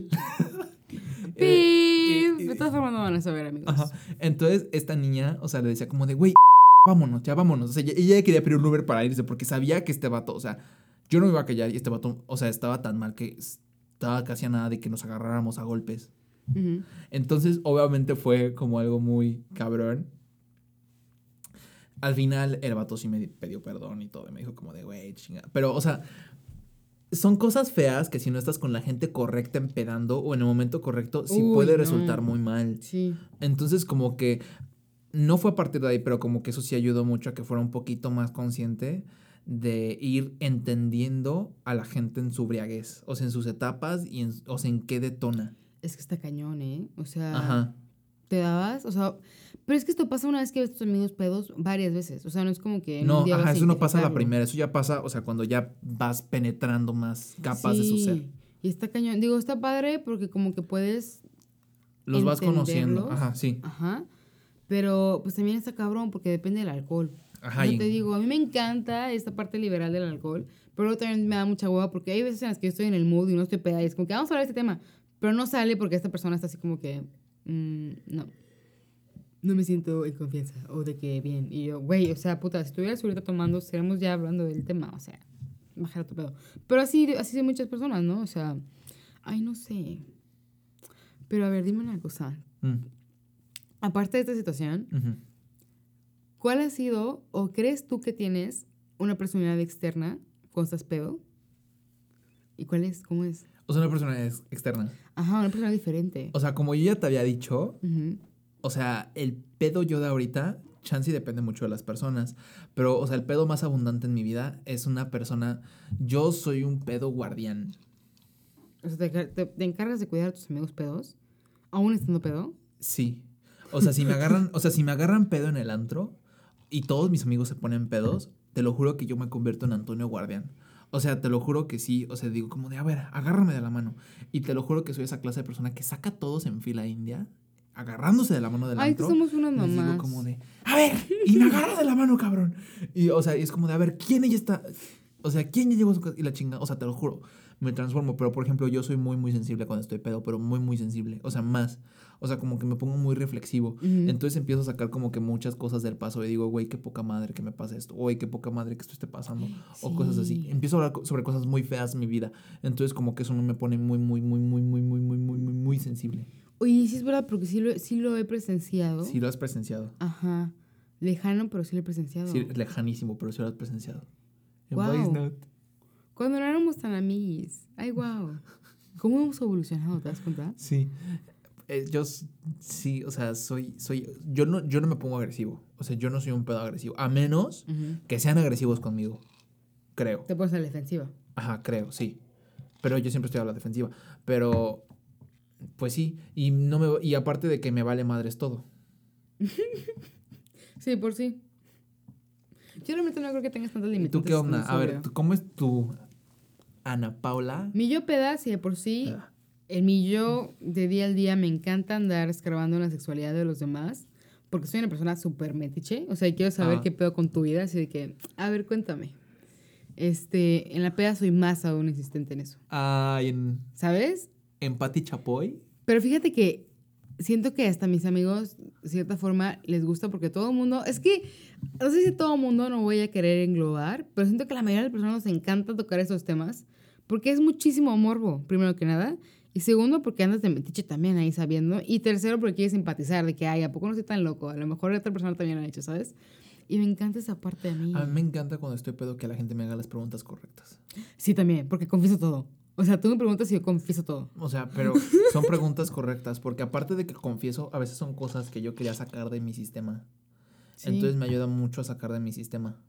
D: (laughs) Eh,
E: ¡Pip!
D: y-
E: De todas formas no van a saber, amigos.
D: Ajá. Entonces, esta niña, o sea, le decía como de, güey, (laughs) vámonos, ya vámonos. O sea, ella- quería pedir un Uber para irse porque sabía que este vato, o sea, yo no me iba a callar y este vato, o sea, estaba tan mal que estaba casi a nada de que nos agarráramos a golpes. Entonces, obviamente fue como algo muy cabrón. Al final, el vato sí me pidió perdón y todo. Y me dijo como de, güey, chinga. Pero, o sea, son cosas feas que si no estás con la gente correcta empedando o en el momento correcto, sí
E: Uy,
D: puede
E: no.
D: resultar muy mal.
E: Sí.
D: Entonces, como que no fue a partir de ahí, pero como que eso sí ayudó mucho a que fuera un poquito más consciente de ir entendiendo a la gente en su briaguez, o sea, en sus etapas y en, o sea, en qué detona.
E: Es que está cañón, ¿eh? O sea,
D: Ajá.
E: te dabas, o sea, pero es que esto pasa una vez que ves a tus amigos pedos varias veces. O sea, no es como que.
D: No, ajá,
E: vas
D: eso no pasa la primera, eso ya pasa, o sea, cuando ya vas penetrando más capas de su ser.
E: Sí, Y está cañón. Digo, está padre porque como que puedes.
D: Los vas conociendo. Ajá, sí.
E: Ajá. Pero pues también está cabrón porque depende del alcohol.
D: Ajá,
E: Yo te digo, a mí me encanta esta parte liberal del alcohol, pero también me da mucha hueva porque hay veces en las que yo estoy en el mood y no estoy peda y es como que vamos a hablar de este tema, pero no sale porque esta persona está así como que, mm, no, no me siento en confianza o de que bien. Y yo, güey, o sea, puta, si estuvieras ahorita tomando, estaríamos ya hablando del tema, o sea, bajar tu pedo. Pero así, así de muchas personas, ¿no? O sea, ay, no sé. Pero a ver, dime una cosa.
D: Mm,
E: Aparte de esta situación. ¿Cuál ha sido o crees tú que tienes una personalidad externa cuando estás pedo? ¿Y cuál es? ¿Cómo es?
D: O sea, una persona es externa.
E: Ajá, una persona diferente.
D: O sea, como yo ya te había dicho. O sea, el pedo yo de ahorita, chance y depende mucho de las personas. Pero, o sea, el pedo más abundante en mi vida es una persona. Yo soy un pedo guardián.
E: O sea, ¿te, te- te encargas de cuidar a tus amigos pedos? ¿Aún estando pedo?
D: Sí. O sea, si me agarran, o sea, si me agarran pedo en el antro y todos mis amigos se ponen pedos, te lo juro que yo me convierto en Antonio Guardián. O sea, te lo juro que sí. O sea, digo como de, a ver, agárrame de la mano. Y te lo juro que soy esa clase de persona que saca a todos en fila india, agarrándose de la mano del
E: Ay, que
D: antro.
E: somos unas
D: les digo
E: mamás.
D: como de, a ver, y me agarra de la mano, cabrón. Y, o sea, y es como de, a ver, ¿quién ella está? O sea, ¿quién ya llegó a su casa? Y la chinga, o sea, te lo juro, me transformo. Pero, por ejemplo, yo soy muy, muy sensible cuando estoy pedo, pero muy, muy sensible. O sea, más. O sea, como que me pongo muy reflexivo. Entonces empiezo a sacar como que muchas cosas del paso y digo, güey, qué poca madre que me pase esto. Güey, qué poca madre que esto esté pasando. O cosas así.
E: Sí.
D: Empiezo a hablar sobre cosas muy feas en mi vida. Entonces como que eso me pone muy, muy, muy, muy, muy, muy, muy, muy, muy, muy sensible.
E: Oye, sí es verdad, porque sí lo, sí lo he presenciado.
D: Si lo has presenciado.
E: Ajá. Lejano, pero sí lo he presenciado.
D: Sí, lejanísimo, pero sí lo has presenciado. Voice Note.
E: Cuando no éramos tan amiguis. Ay, wow. ¿Cómo hemos evolucionado? ¿Te das cuenta?
D: Sí. Eh, yo sí, o sea, soy, soy, yo no, yo no me pongo agresivo. O sea, yo no soy un pedo agresivo. A menos que sean agresivos conmigo. Creo.
E: Te pones a la defensiva.
D: Ajá, creo, sí. Pero yo siempre estoy a la defensiva. Pero, pues sí. Y no me, y aparte de que me vale madres todo. (laughs)
E: Sí, por sí. Yo realmente no creo que tengas tantas
D: ¿Y
E: limitantes.
D: tú qué onda? A ver,
E: sobrio.
D: ¿tú- ¿cómo es tu Ana Paula?
E: Mi yo peda, si de por sí,
D: Ah.
E: en mi yo de día al día me encanta andar escarbando en la sexualidad de los demás. Porque soy una persona súper metiche. O sea, quiero saber
D: Ah.
E: qué pedo con tu vida. Así de que, a ver, cuéntame. Este, en la peda soy más aún insistente en eso.
D: Ay, en,
E: ¿Sabes?
D: En Chapoy.
E: Pero fíjate que siento que hasta mis amigos, de cierta forma, les gusta porque todo el mundo. Es que no sé si todo el mundo no voy a querer englobar, pero siento que a la mayoría de las personas nos encanta tocar esos temas porque es muchísimo morbo, primero que nada. Y segundo, porque andas de metiche también ahí sabiendo. Y tercero, porque quieres simpatizar de que, ay, ¿a poco no estoy tan loco? A lo mejor otra persona también lo ha hecho, ¿sabes? Y me encanta esa parte de mí.
D: A mí me encanta cuando estoy pedo que la gente me haga las preguntas correctas.
E: Sí, también, porque confieso todo. O sea, tú me preguntas y yo confieso todo.
D: O sea, pero (laughs) son preguntas correctas, porque aparte de que confieso, a veces son cosas que yo quería sacar de mi sistema.
E: Sí.
D: Entonces me ayuda mucho a sacar de mi sistema.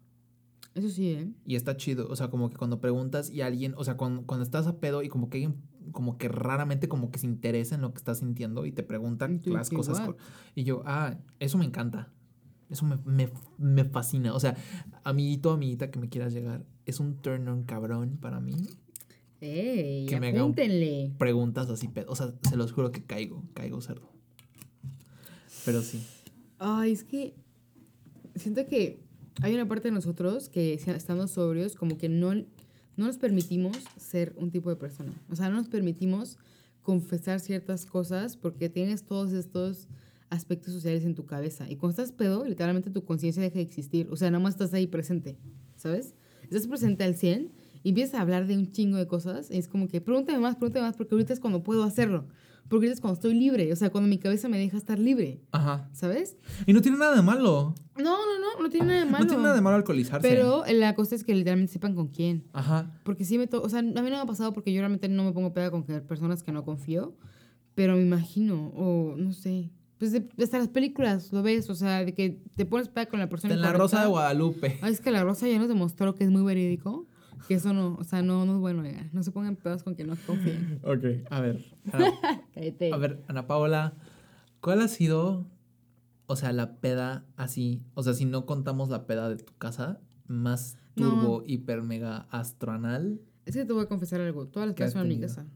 E: Eso sí, ¿eh?
D: Y está chido, o sea, como que cuando preguntas y alguien, o sea, cuando, cuando estás a pedo y como que alguien, como que raramente como que se interesa en lo que estás sintiendo y te preguntan
E: Y
D: las
E: ¿qué
D: cosas.
E: what?
D: Y yo, ah, eso me encanta. Eso me, me, me fascina. O sea, amiguito, amiguita que me quieras llegar, es un turn on cabrón para mí.
E: ¡Ey!
D: Que me haga un-
E: apúntenle.
D: Preguntas así, pedo. O sea, se los juro que caigo, caigo cerdo. Pero sí.
E: Ay, es que siento que hay una parte de nosotros que estando sobrios como que no, no nos permitimos ser un tipo de persona. O sea, no nos permitimos confesar ciertas cosas porque tienes todos estos aspectos sociales en tu cabeza. Y cuando estás pedo, literalmente tu conciencia deja de existir. O sea, nada más estás ahí presente, ¿sabes? Estás presente al 100 y empiezas a hablar de un chingo de cosas. Es como que pregúntame más, pregúntame más, porque ahorita es cuando puedo hacerlo. Porque ahorita es cuando estoy libre. O sea, cuando mi cabeza me deja estar libre,
D: Ajá.
E: ¿sabes?
D: Y no tiene nada de malo.
E: No, no, no, no tiene nada de malo.
D: No tiene nada de malo alcoholizarse.
E: Pero la cosa es que literalmente sepan con quién.
D: Ajá.
E: Porque sí me to o sea, a mí no me ha pasado porque yo realmente no me pongo peda con personas que no confío, pero me imagino, o no sé. Pues de- hasta las películas lo ves, o sea, de que te pones peda con la persona
D: En la. Rosa de Guadalupe.
E: Ay, es que la Rosa ya nos demostró que es muy verídico, que eso no, o sea, no, no es bueno, oiga. No se pongan pedos con quien no confíen.
D: Ok, a ver. Ana, (laughs)
E: Cállate.
D: a ver, Ana Paola, ¿cuál ha sido, o sea, la peda así, o sea, si no contamos la peda de tu casa, más
E: No.
D: turbo, hiper, mega astroanal?
E: Es que te voy a confesar algo. Todas las
D: ¿Qué has
E: casas son en mi casa.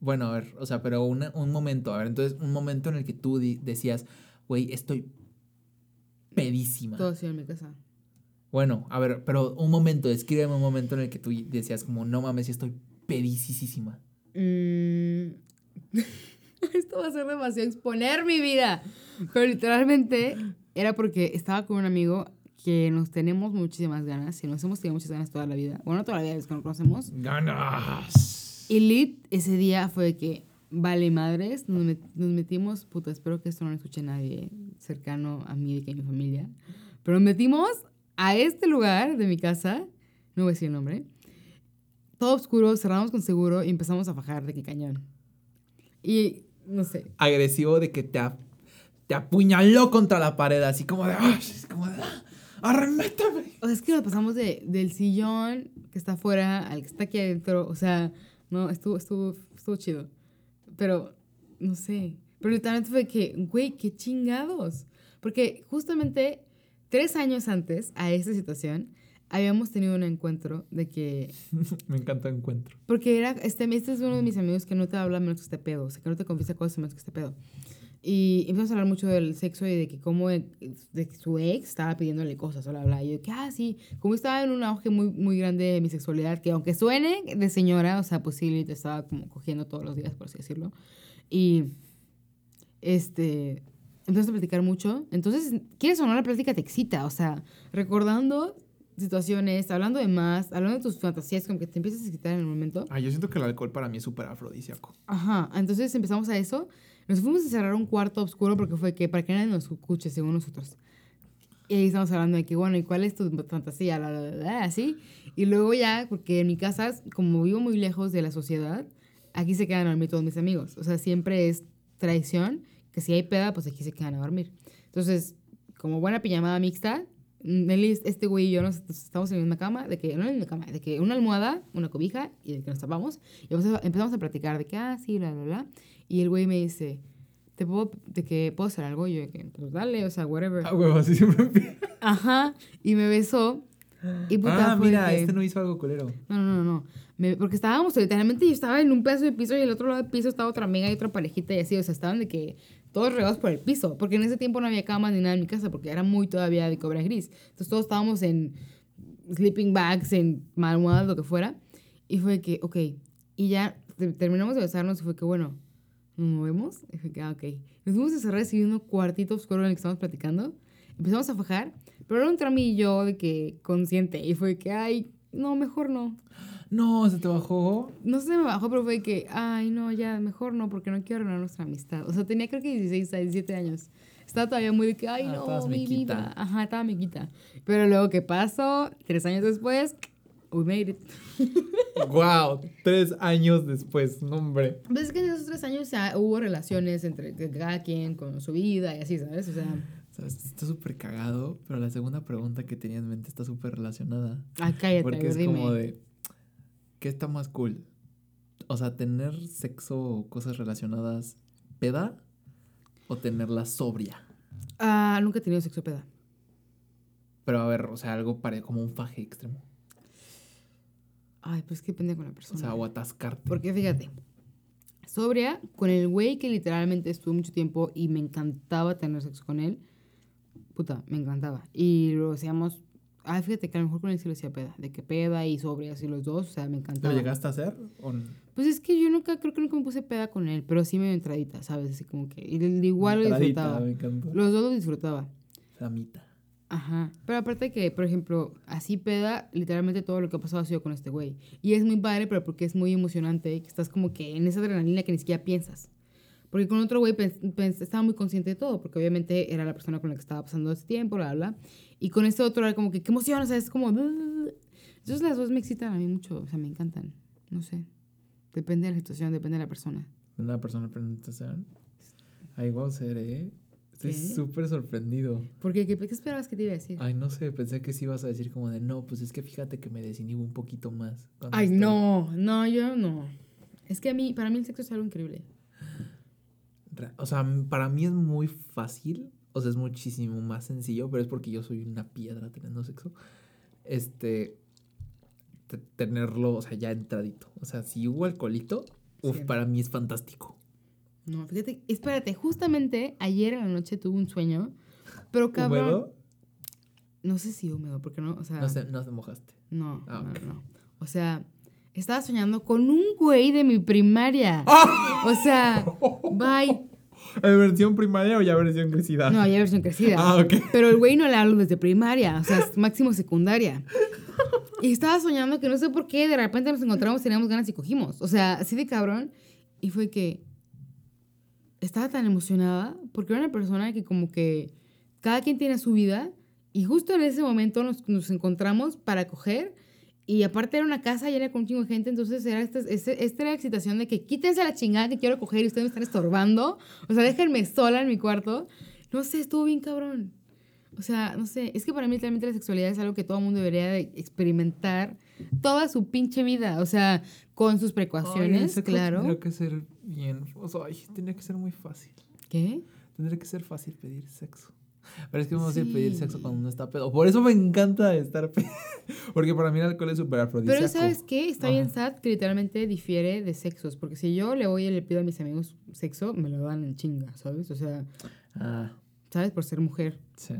D: Bueno, a ver, o sea, pero una- un momento, a ver, entonces, un momento en el que tú di- decías, güey, estoy pedísima.
E: Todo ha sido en mi casa.
D: Bueno, a ver, pero un momento, descríbeme un momento en el que tú decías como, no mames, estoy pedísima.
E: Mm. (laughs) Esto va a ser demasiado exponer mi vida. Pero literalmente era porque estaba con un amigo que nos tenemos muchísimas ganas y nos hemos tenido muchas ganas toda la vida. Bueno, toda la vida es que nos conocemos.
D: Ganas.
E: Y lit ese día fue que, vale madres, nos, met- nos metimos, puta, espero que esto no lo escuche nadie cercano a mí, de que mi familia. Pero nos metimos a este lugar de mi casa, no voy a decir el nombre, todo oscuro, cerramos con seguro y empezamos a fajar de que cañón. Y no sé,
D: Agresivo de que te, a- te apuñaló contra la pared, así como de, "Ay", como de, "Ah, arremétame.
E: O sea, es que nos pasamos de, del sillón que está afuera al que está aquí adentro. O sea, no, estuvo, estuvo, estuvo chido. Pero, no sé. Pero literalmente fue que, güey, qué chingados. Porque justamente tres años antes a esta situación, habíamos tenido un encuentro de que. (laughs)
D: Me encanta el encuentro.
E: Porque era. Este, este es uno de mis amigos que no te habla menos que este pedo. O sea, que no te confiesa cosas menos que este pedo. Y empezamos a hablar mucho del sexo y de que cómo de que su ex estaba pidiéndole cosas, bla, bla. Y yo, que, ah, sí, como estaba en un auge muy, muy grande de mi sexualidad, que aunque suene de señora, o sea, pues sí, te estaba como cogiendo todos los días, por así decirlo. Y, este, empezamos a platicar mucho. Entonces, ¿quieres o no la plática te excita? O sea, recordando situaciones, hablando de más, hablando de tus fantasías, como que te empiezas a excitar en el momento.
D: Ay, yo siento que el alcohol para mí es súper afrodisíaco.
E: Ajá, entonces empezamos a eso. Nos fuimos a cerrar un cuarto oscuro porque fue que para que nadie nos escuche, según nosotros. Y ahí estamos hablando de que, bueno, ¿y cuál es tu fantasía? La, la, la, así. Y luego ya, porque en mi casa, como vivo muy lejos de la sociedad, aquí se quedan a dormir todos mis amigos. O sea, siempre es tradición que si hay peda, pues aquí se quedan a dormir. Entonces, como buena pijamada mixta, Nelly, este güey y yo nos estamos en la misma cama, de que, no en la misma cama, de que una almohada, una cobija y de que nos tapamos. Y empezamos a- platicar de que, ah, sí, bla, bla, bla. Y el güey me dice, ¿te puedo, de que puedo hacer algo? Y yo, de que, pues dale, o sea, whatever.
D: Ah, huevo, así siempre empieza.
E: Ajá. Y me besó. Y puta,
D: Ah,
E: fue
D: mira,
E: que-
D: este no hizo algo culero.
E: no, no, no, no. Me- porque estábamos, literalmente yo estaba en un pedazo de piso y el otro lado del piso estaba otra amiga y otra parejita y así, o sea, estaban de que todos regados por el piso, porque en ese tiempo no había camas ni nada en mi casa, porque era muy todavía de cobra gris. Entonces todos estábamos en sleeping bags, en almohadas, lo que fuera. Y fue que, ok, y ya te- terminamos de besarnos y fue que, bueno, nos movemos. Y fue que, ah, ok. Nos fuimos a cerrar así un cuartito oscuro en el que estábamos platicando. Empezamos a fajar, pero era y yo de que consciente. Y fue que, ay, no, mejor no.
D: No, se te bajó.
E: No si me bajó, pero fue que, ay, no, ya, mejor no, porque no quiero arruinar nuestra amistad. O sea, tenía creo que 16, 17 años. Estaba todavía muy de que, ay,
D: Ah,
E: no, mi
D: mequita.
E: vida. Ajá, estaba mequita. Pero luego, ¿qué pasó? Tres años después, we made it. (laughs)
D: wow, tres años después, no, hombre.
E: Pues es que en esos tres años ya hubo relaciones entre cada quien con su vida y así, ¿sabes? O sea,
D: ¿Sabes? Está súper cagado, pero la segunda pregunta que tenía en mente está súper relacionada.
E: ay, cállate,
D: Porque es
E: dime.
D: como de, ¿qué está más cool? O sea, tener sexo o cosas relacionadas peda o tenerla sobria.
E: Ah, nunca he tenido sexo peda.
D: Pero a ver, o sea, algo pare como un faje extremo.
E: Ay, pues que depende con la
D: O
E: persona.
D: sea, o atascarte.
E: Porque fíjate, sobria, con el güey que literalmente estuvo mucho tiempo y me encantaba tener sexo con él. Puta, me encantaba. Y lo hacíamos. Ay, fíjate que a lo mejor con él sí lo hacía peda. De que peda y sobria, así los dos. O sea, me
D: ¿Lo
E: encantaba.
D: llegaste a hacer? ¿O n-
E: Pues es que yo nunca, creo que nunca me puse peda con él, pero sí medio entradita, ¿sabes? Así como que. Igual lo
D: Entradita,
E: disfrutaba.
D: Me encantó.
E: Los dos lo disfrutaba.
D: Flamita.
E: Ajá. Pero aparte que, por ejemplo, así peda, literalmente todo lo que ha pasado ha sido con este güey. Y es muy padre, pero porque es muy emocionante que estás como que en esa adrenalina que ni siquiera piensas. Porque con otro güey estaba muy consciente de todo, porque obviamente era la persona con la que estaba pasando ese tiempo, bla, bla. Y con este otro era como que, qué emoción, o sea, es como... Entonces las dos me excitan a mí mucho, o sea, me encantan. No sé. Depende de la situación, depende de la persona.
D: Una persona presentación. Ay, wow, seré. ¿eh? Estoy súper sorprendido.
E: Porque, ¿qué, qué esperabas que te iba a decir?
D: Ay, no sé, pensé que sí ibas a decir como de no, pues es que fíjate que me desinhibo un poquito más.
E: Ay,
D: estoy-".
E: no, no, yo no. Es que a mí, para mí el sexo es algo increíble.
D: O sea, para mí es muy fácil. O sea, es muchísimo más sencillo, pero es porque yo soy una piedra teniendo sexo. Este. te- tenerlo, o sea, ya entradito. O sea, si hubo alcoholito, uf,
E: Sí.
D: para mí es fantástico.
E: No, fíjate, espérate, justamente ayer en la noche tuve un sueño, pero cabrón.
D: ¿Húmedo?
E: No sé si húmedo, porque no, o sea.
D: No, se, no te mojaste.
E: No,
D: Ah,
E: no, no. O sea, estaba soñando con un güey de mi primaria.
D: ¡Ah!
E: O sea, (laughs) bye. (laughs)
D: ¿En versión primaria o ya versión crecida?
E: No, ya versión crecida.
D: Ah, ok.
E: Pero el güey no le hablo desde primaria, o sea, es máximo secundaria. Y estaba soñando que no sé por qué, de repente nos encontramos, teníamos ganas y cogimos. O sea, así de cabrón. Y fue que estaba tan emocionada porque era una persona que como que cada quien tiene su vida y justo en ese momento nos, nos encontramos para coger y aparte era una casa llena con un chingo de gente, entonces era esta, este- esta era la excitación de que quítense la chingada que quiero coger y ustedes me están estorbando. O sea, déjenme sola en mi cuarto. No sé, estuvo bien cabrón. O sea, no sé, es que para mí realmente la sexualidad es algo que todo el mundo debería de experimentar toda su pinche vida. O sea, con sus precauciones, claro.
D: Tendría que ser bien. O sea, ay, tendría que ser muy fácil.
E: ¿Qué?
D: Tendría que ser fácil pedir sexo. (laughs) Pero es que es muy fácil pedir
E: Sí.
D: sexo cuando uno está pedo. Por eso me encanta estar pedo. (laughs) Porque para mí el alcohol es súper afrodisíaco.
E: Pero ¿sabes qué? Está
D: Ajá.
E: bien sad que literalmente difiere de sexos. Porque si yo le voy y le pido a mis amigos sexo, me lo dan en chinga, ¿sabes? O sea,
D: Ah,
E: ¿sabes? Por ser mujer.
D: sí.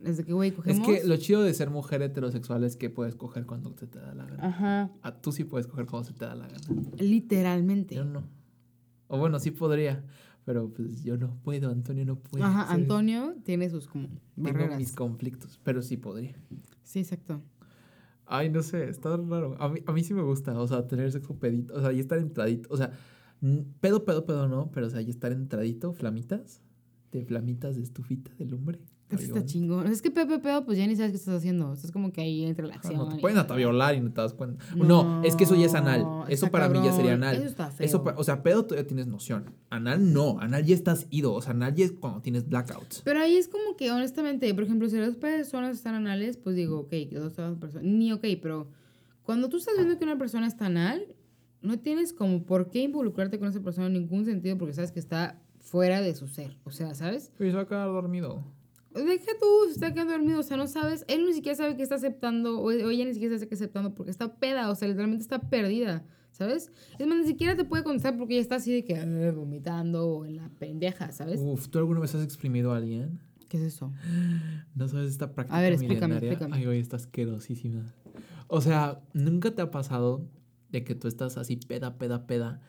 E: Desde que, güey,
D: Es
E: cogemos...
D: que lo chido de ser mujer heterosexual es que puedes coger cuando se te da la gana.
E: Ajá.
D: Ah, tú sí puedes coger cuando se te da la gana.
E: Literalmente.
D: Yo no. O bueno, sí podría. Pero pues yo no puedo. Antonio no puede.
E: Ajá. Antonio tiene sus como
D: Tengo mis conflictos. Pero sí podría.
E: Sí, exacto.
D: Ay, no sé, está raro. A mí, a mí sí me gusta, o sea, tener sexo pedito, o sea, y estar entradito, o sea, pedo, pedo, pedo no, pero o sea, y estar entradito, flamitas, de flamitas de estufita de lumbre.
E: Está chingón. Es que pepe pedo, pues ya ni sabes qué estás haciendo. Estás como que ahí entre la
D: Ah,
E: acción.
D: no, te
E: y-
D: pueden hasta violar y no te das cuenta. No, es que eso ya es anal. Eso para mí ya sería anal.
E: Eso está feo.
D: Eso o sea, pedo todavía tienes noción. Anal no. Anal ya estás ido. O sea, anal ya es cuando tienes blackouts.
E: Pero ahí es como que, honestamente, por ejemplo, si dos personas están anales, pues digo, ok, que dos personas. Ni ok, pero cuando tú estás viendo que una persona está anal, no tienes como por qué involucrarte con esa persona en ningún sentido porque sabes que está fuera de su ser. O sea, ¿sabes?
D: Pero se va a quedar dormido.
E: Deja tú, se está quedando dormido, o sea, no sabes, él ni siquiera sabe que está aceptando, o, ella ni siquiera sabe que está aceptando porque está peda, o sea, literalmente está perdida, ¿sabes? Es más, ni siquiera te puede contestar porque ella está así de que "Ah", vomitando o en la pendeja, ¿sabes?
D: Uf, ¿tú alguna vez has exprimido a alguien?
E: ¿Qué es eso?
D: ¿No sabes esta práctica
E: A ver, explícame,
D: milenaria?
E: explícame.
D: Ay, güey, está asquerosísima. O sea, ¿nunca te ha pasado de que tú estás así peda, peda, peda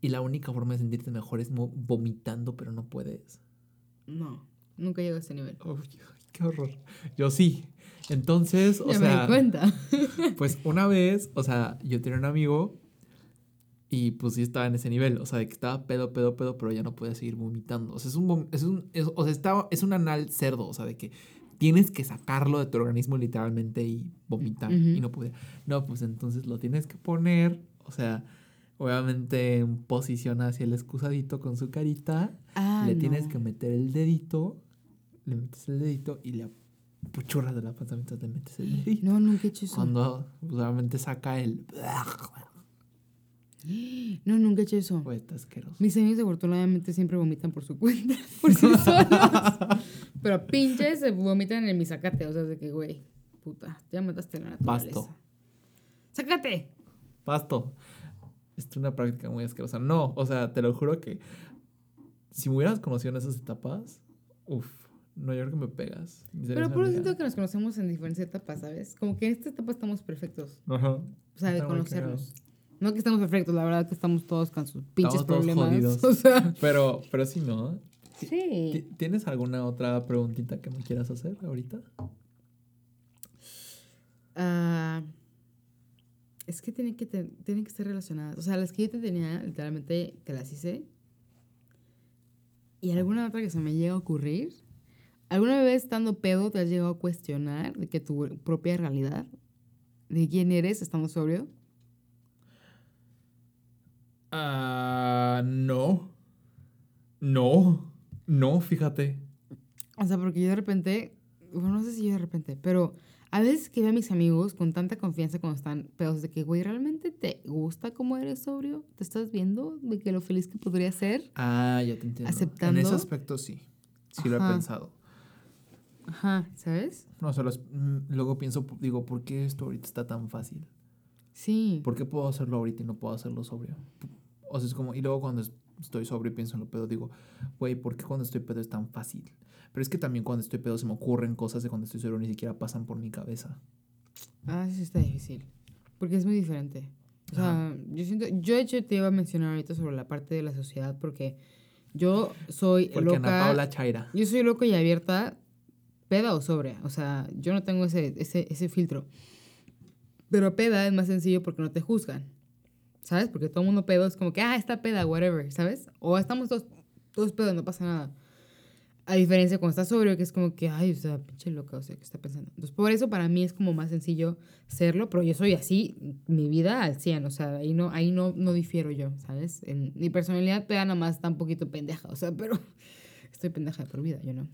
D: y la única forma de sentirte mejor es vomitando, pero no puedes?
E: No, nunca llego a ese nivel.
D: Uy, qué horror. Yo sí. Entonces, o
E: ya me
D: sea,
E: di cuenta. (laughs)
D: pues una vez, o sea, yo tenía un amigo y pues sí estaba en ese nivel, o sea, de que estaba pedo, pedo, pedo, pero ya no podía seguir vomitando. O sea, es un, es un, es- o sea, estaba, es un anal cerdo, o sea, de que tienes que sacarlo de tu organismo literalmente y vomitar y no podía. No, pues entonces lo tienes que poner, o sea, obviamente en posición hacia el excusadito con su carita,
E: Ah,
D: le
E: no.
D: tienes que meter el dedito, le metes el dedito y le puchurras de la panza mientras le metes el (gasps) dedito.
E: No, nunca he hecho eso.
D: Cuando obviamente saca el... (gasps)
E: No, nunca he hecho eso.
D: Pues está asqueroso.
E: Mis amigos afortunadamente siempre vomitan por su cuenta, (laughs) por sí solos. (laughs) Pero pinches se vomitan en mi sacate, o sea, de que, güey, puta, ya mataste la naturaleza.
D: Pasto.
E: ¡Sácate!
D: Pasto. Es una práctica muy asquerosa. No, o sea, te lo juro que si me hubieras conocido en esas etapas, uff, no, yo creo que me pegas.
E: Pero por eso siento que nos conocemos en diferentes etapas, ¿sabes? Como que en esta etapa estamos perfectos.
D: Ajá.
E: O sea, de conocernos. No que estamos perfectos, la verdad que estamos todos con sus pinches
D: Estamos todos
E: problemas.
D: jodidos. (laughs)
E: O sea,
D: Pero, pero sí, ¿no?
E: sí.
D: Ti- ¿Tienes alguna otra preguntita que me quieras hacer ahorita?
E: Ah, es que tienen que, te- tienen que estar relacionadas. O sea, las que yo te tenía, literalmente, te las hice. Y alguna otra que se me llega a ocurrir. ¿Alguna vez estando pedo te has llegado a cuestionar de que tu propia realidad, de quién eres estando sobrio?
D: Ah, no. No. No, fíjate.
E: O sea, porque yo de repente, bueno, no sé si yo de repente, pero a veces que veo a mis amigos con tanta confianza cuando están pedos de que, güey, ¿realmente te gusta cómo eres sobrio? ¿Te estás viendo de que lo feliz que podría ser?
D: Ah, ya te entiendo.
E: ¿Aceptando?
D: En ese aspecto sí. Sí lo he pensado.
E: Ajá, ¿sabes?
D: No, solo es- mm, luego pienso, digo, ¿por qué esto ahorita está tan fácil?
E: Sí.
D: ¿Por qué puedo hacerlo ahorita y no puedo hacerlo sobrio? O sea, es como, y luego cuando es- estoy sobrio y pienso en lo pedo, digo, güey, ¿por qué cuando estoy pedo es tan fácil? Pero es que también cuando estoy pedo se me ocurren cosas de cuando estoy sobrio ni siquiera pasan por mi cabeza.
E: Ah, sí está difícil. Porque es muy diferente. O sea, yo siento, yo de hecho te iba a mencionar ahorita sobre la parte de la sociedad porque yo soy
D: Porque Ana
E: loca.
D: Paula Chaira.
E: Yo soy loco y abierta, peda o sobria. O sea, yo no tengo ese, ese, ese filtro. Pero peda es más sencillo porque no te juzgan. ¿Sabes? Porque todo el mundo pedo es como que, ah, está peda, whatever, ¿sabes? O estamos todos, todos pedos, no pasa nada. A diferencia cuando estás sobrio, que es como que, ay, o sea, pinche loca, o sea, ¿qué está pensando? Entonces, por eso para mí es como más sencillo serlo, pero yo soy así, mi vida al 100, o sea, ahí no, ahí no, no difiero yo, ¿sabes? Mi personalidad peda nada más está un poquito pendeja, o sea, pero (laughs) estoy pendeja de por vida, yo no.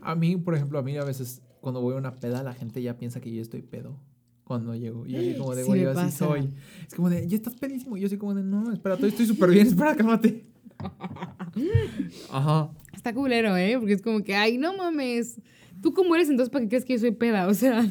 D: A mí, por ejemplo, a mí a veces cuando voy a una peda la gente ya piensa que yo estoy pedo. Cuando llego. Y yo así como de, güey, yo así soy. Es como de, ya estás pedísimo. Y yo así como de, no, espera, todavía estoy súper bien, (laughs) espera, cálmate. Ajá.
E: Está culero, ¿eh? Porque es como que, ay, no mames. ¿Tú cómo eres entonces para que crees que yo soy peda? O sea,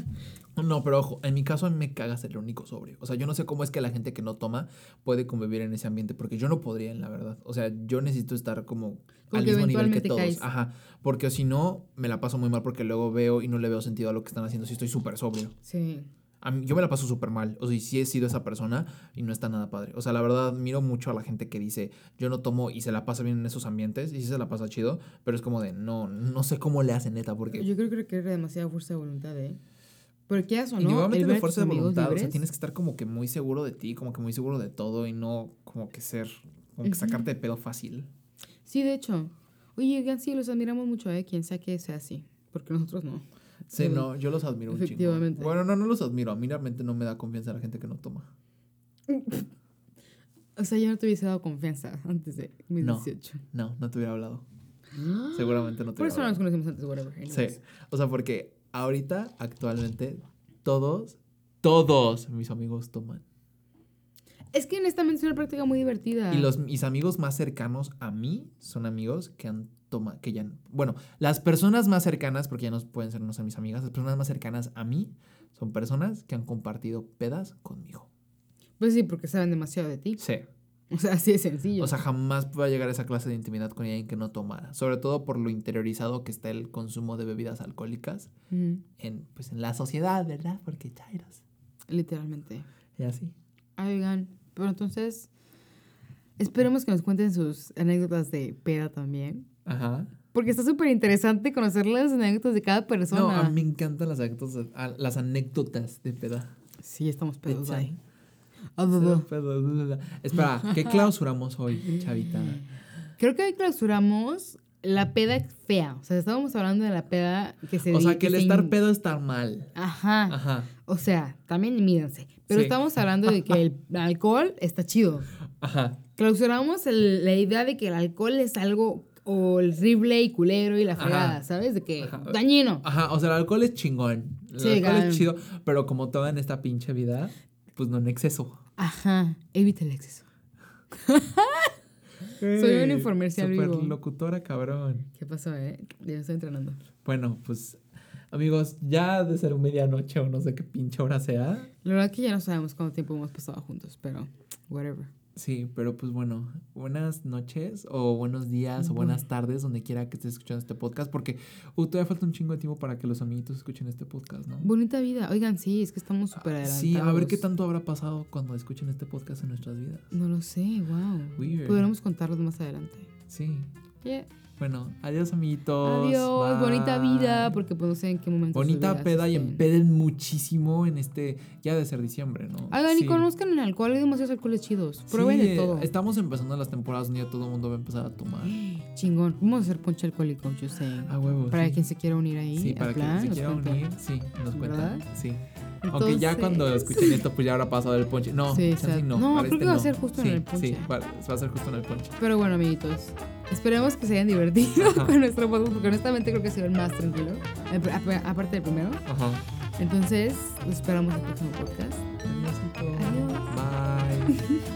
D: No, pero ojo, en mi caso a mí me caga ser el único sobrio. O sea, yo no sé cómo es que la gente que no toma puede convivir en ese ambiente, porque yo no podría, en la verdad. O sea, yo necesito estar como al mismo nivel que todos.
E: caes.
D: Ajá. Porque si no, me la paso muy mal porque luego veo y no le veo sentido a lo que están haciendo si estoy súper sobrio.
E: sí.
D: A mí- yo me la paso súper mal. O sea, y sí he sido esa persona y no está nada padre. O sea, la verdad, admiro mucho a la gente que dice, yo no tomo y se la pasa bien en esos ambientes y sí se la pasa chido, pero es como de, no, no sé cómo le hacen neta, porque
E: Yo creo que requiere demasiada fuerza de voluntad, ¿eh? Pero qué o no,
D: Individualmente
E: el
D: de fuerza de voluntad, o sea, tienes que estar como que muy seguro de ti, como que muy seguro de todo y no como que ser, como que sacarte de pedo fácil.
E: Sí, de hecho. Oye, Gansi, los admiramos mucho, ¿eh? Quien sea que sea así. Porque nosotros no.
D: Sí,
E: Sí,
D: no, yo los admiro un chingo. Bueno, no, no los admiro. A mí realmente no me da confianza la gente que no toma. (laughs)
E: O sea, yo no te hubiese dado confianza antes de mis
D: No.
E: 18.
D: No, no te hubiera hablado. (gasps) Seguramente no te
E: Por
D: hubiera
E: eso no nos conocimos antes, whatever.
D: Sí. O sea, porque ahorita, actualmente, todos, todos mis amigos toman.
E: Es que honestamente es una práctica muy divertida.
D: Y los mis amigos más cercanos a mí son amigos que han tomado, que ya, bueno, las personas más cercanas, porque ya no pueden ser no ser mis amigas, las personas más cercanas a mí son personas que han compartido pedas conmigo.
E: Pues sí, porque saben demasiado de ti.
D: Sí.
E: O sea, así de sencillo.
D: O sea, jamás pueda llegar a esa clase de intimidad con alguien que no tomara. Sobre todo por lo interiorizado que está el consumo de bebidas alcohólicas en, pues, en la sociedad, ¿verdad? Porque chairos.
E: Literalmente.
D: Y así.
E: Ay, Oigan, pero entonces esperemos que nos cuenten sus anécdotas de peda también.
D: Ajá.
E: Porque está súper interesante conocer las anécdotas de cada persona.
D: No, a mí me encantan las anécdotas, a- las anécdotas de peda.
E: Sí, estamos pedos ahí.
D: Espera, ¿qué (laughs) clausuramos hoy, chavita?
E: Creo que hoy clausuramos la peda fea. O sea, estábamos hablando de la peda que se
D: O sea, que el estar pedo está mal.
E: Ajá.
D: Ajá.
E: O sea, también mídanse. Pero
D: Sí.
E: estamos hablando de que el alcohol está chido.
D: Ajá.
E: Clausuramos el- la idea de que el alcohol es algo horrible y culero y la fregada, ¿sabes? De que
D: Ajá.
E: dañino.
D: Ajá, o sea, el alcohol es chingón. El
E: Sí,
D: alcohol es chido, pero como todo en esta pinche vida, pues no en exceso.
E: Ajá. Evita el exceso. (laughs) Soy una infomercial
D: Super
E: vivo.
D: locutora, cabrón.
E: ¿Qué pasó, eh? Ya estoy entrenando.
D: Bueno, pues, amigos, ya de ser medianoche o no sé qué pinche hora sea.
E: La verdad que ya no sabemos cuánto tiempo hemos pasado juntos, pero whatever.
D: Sí, pero pues bueno, buenas noches o buenos días o buenas tardes, donde quiera que estés escuchando este podcast, porque uh, todavía falta un chingo de tiempo para que los amiguitos escuchen este podcast, ¿no?
E: Bonita vida. Oigan, sí, es que estamos súper adelantados.
D: Sí, a ver qué tanto habrá pasado cuando escuchen este podcast en nuestras vidas.
E: No lo sé, wow.
D: Weird.
E: Podremos contarlos más adelante.
D: Sí.
E: Yeah.
D: Bueno, adiós amiguitos.
E: Adiós, bonita vida, porque pues no sé en qué momento.
D: Bonita
E: vida
D: peda y empeden muchísimo en este, ya de ser diciembre, ¿no? Sí.
E: y conozcan el alcohol, hay demasiados alcoholes chidos.
D: Sí,
E: Prueben de todo.
D: Estamos empezando las temporadas donde ya todo el mundo va a empezar a tomar. (gasps)
E: Chingón. Vamos a hacer ponche alcohólico, yo sé.
D: A huevos.
E: Para
D: sí.
E: quien se quiera unir ahí.
D: Sí, para
E: plan,
D: quien se quiera unir, sí, nos cuentan.
E: ¿Verdad?
D: Sí. Aunque ya cuando escuchen esto, pues ya habrá pasado el ponche. No,
E: Sí,
D: no.
E: No, creo
D: este
E: que va a
D: no.
E: ser justo en el ponche.
D: Sí, va, va a ser justo en el ponche.
E: Pero bueno, amiguitos, esperemos que se hayan divertido
D: Ajá.
E: con nuestro podcast, porque honestamente creo que ha sido el más tranquilo, aparte del primero.
D: Ajá.
E: Entonces, los esperamos en el próximo podcast. Adiós.
D: Bye. (laughs)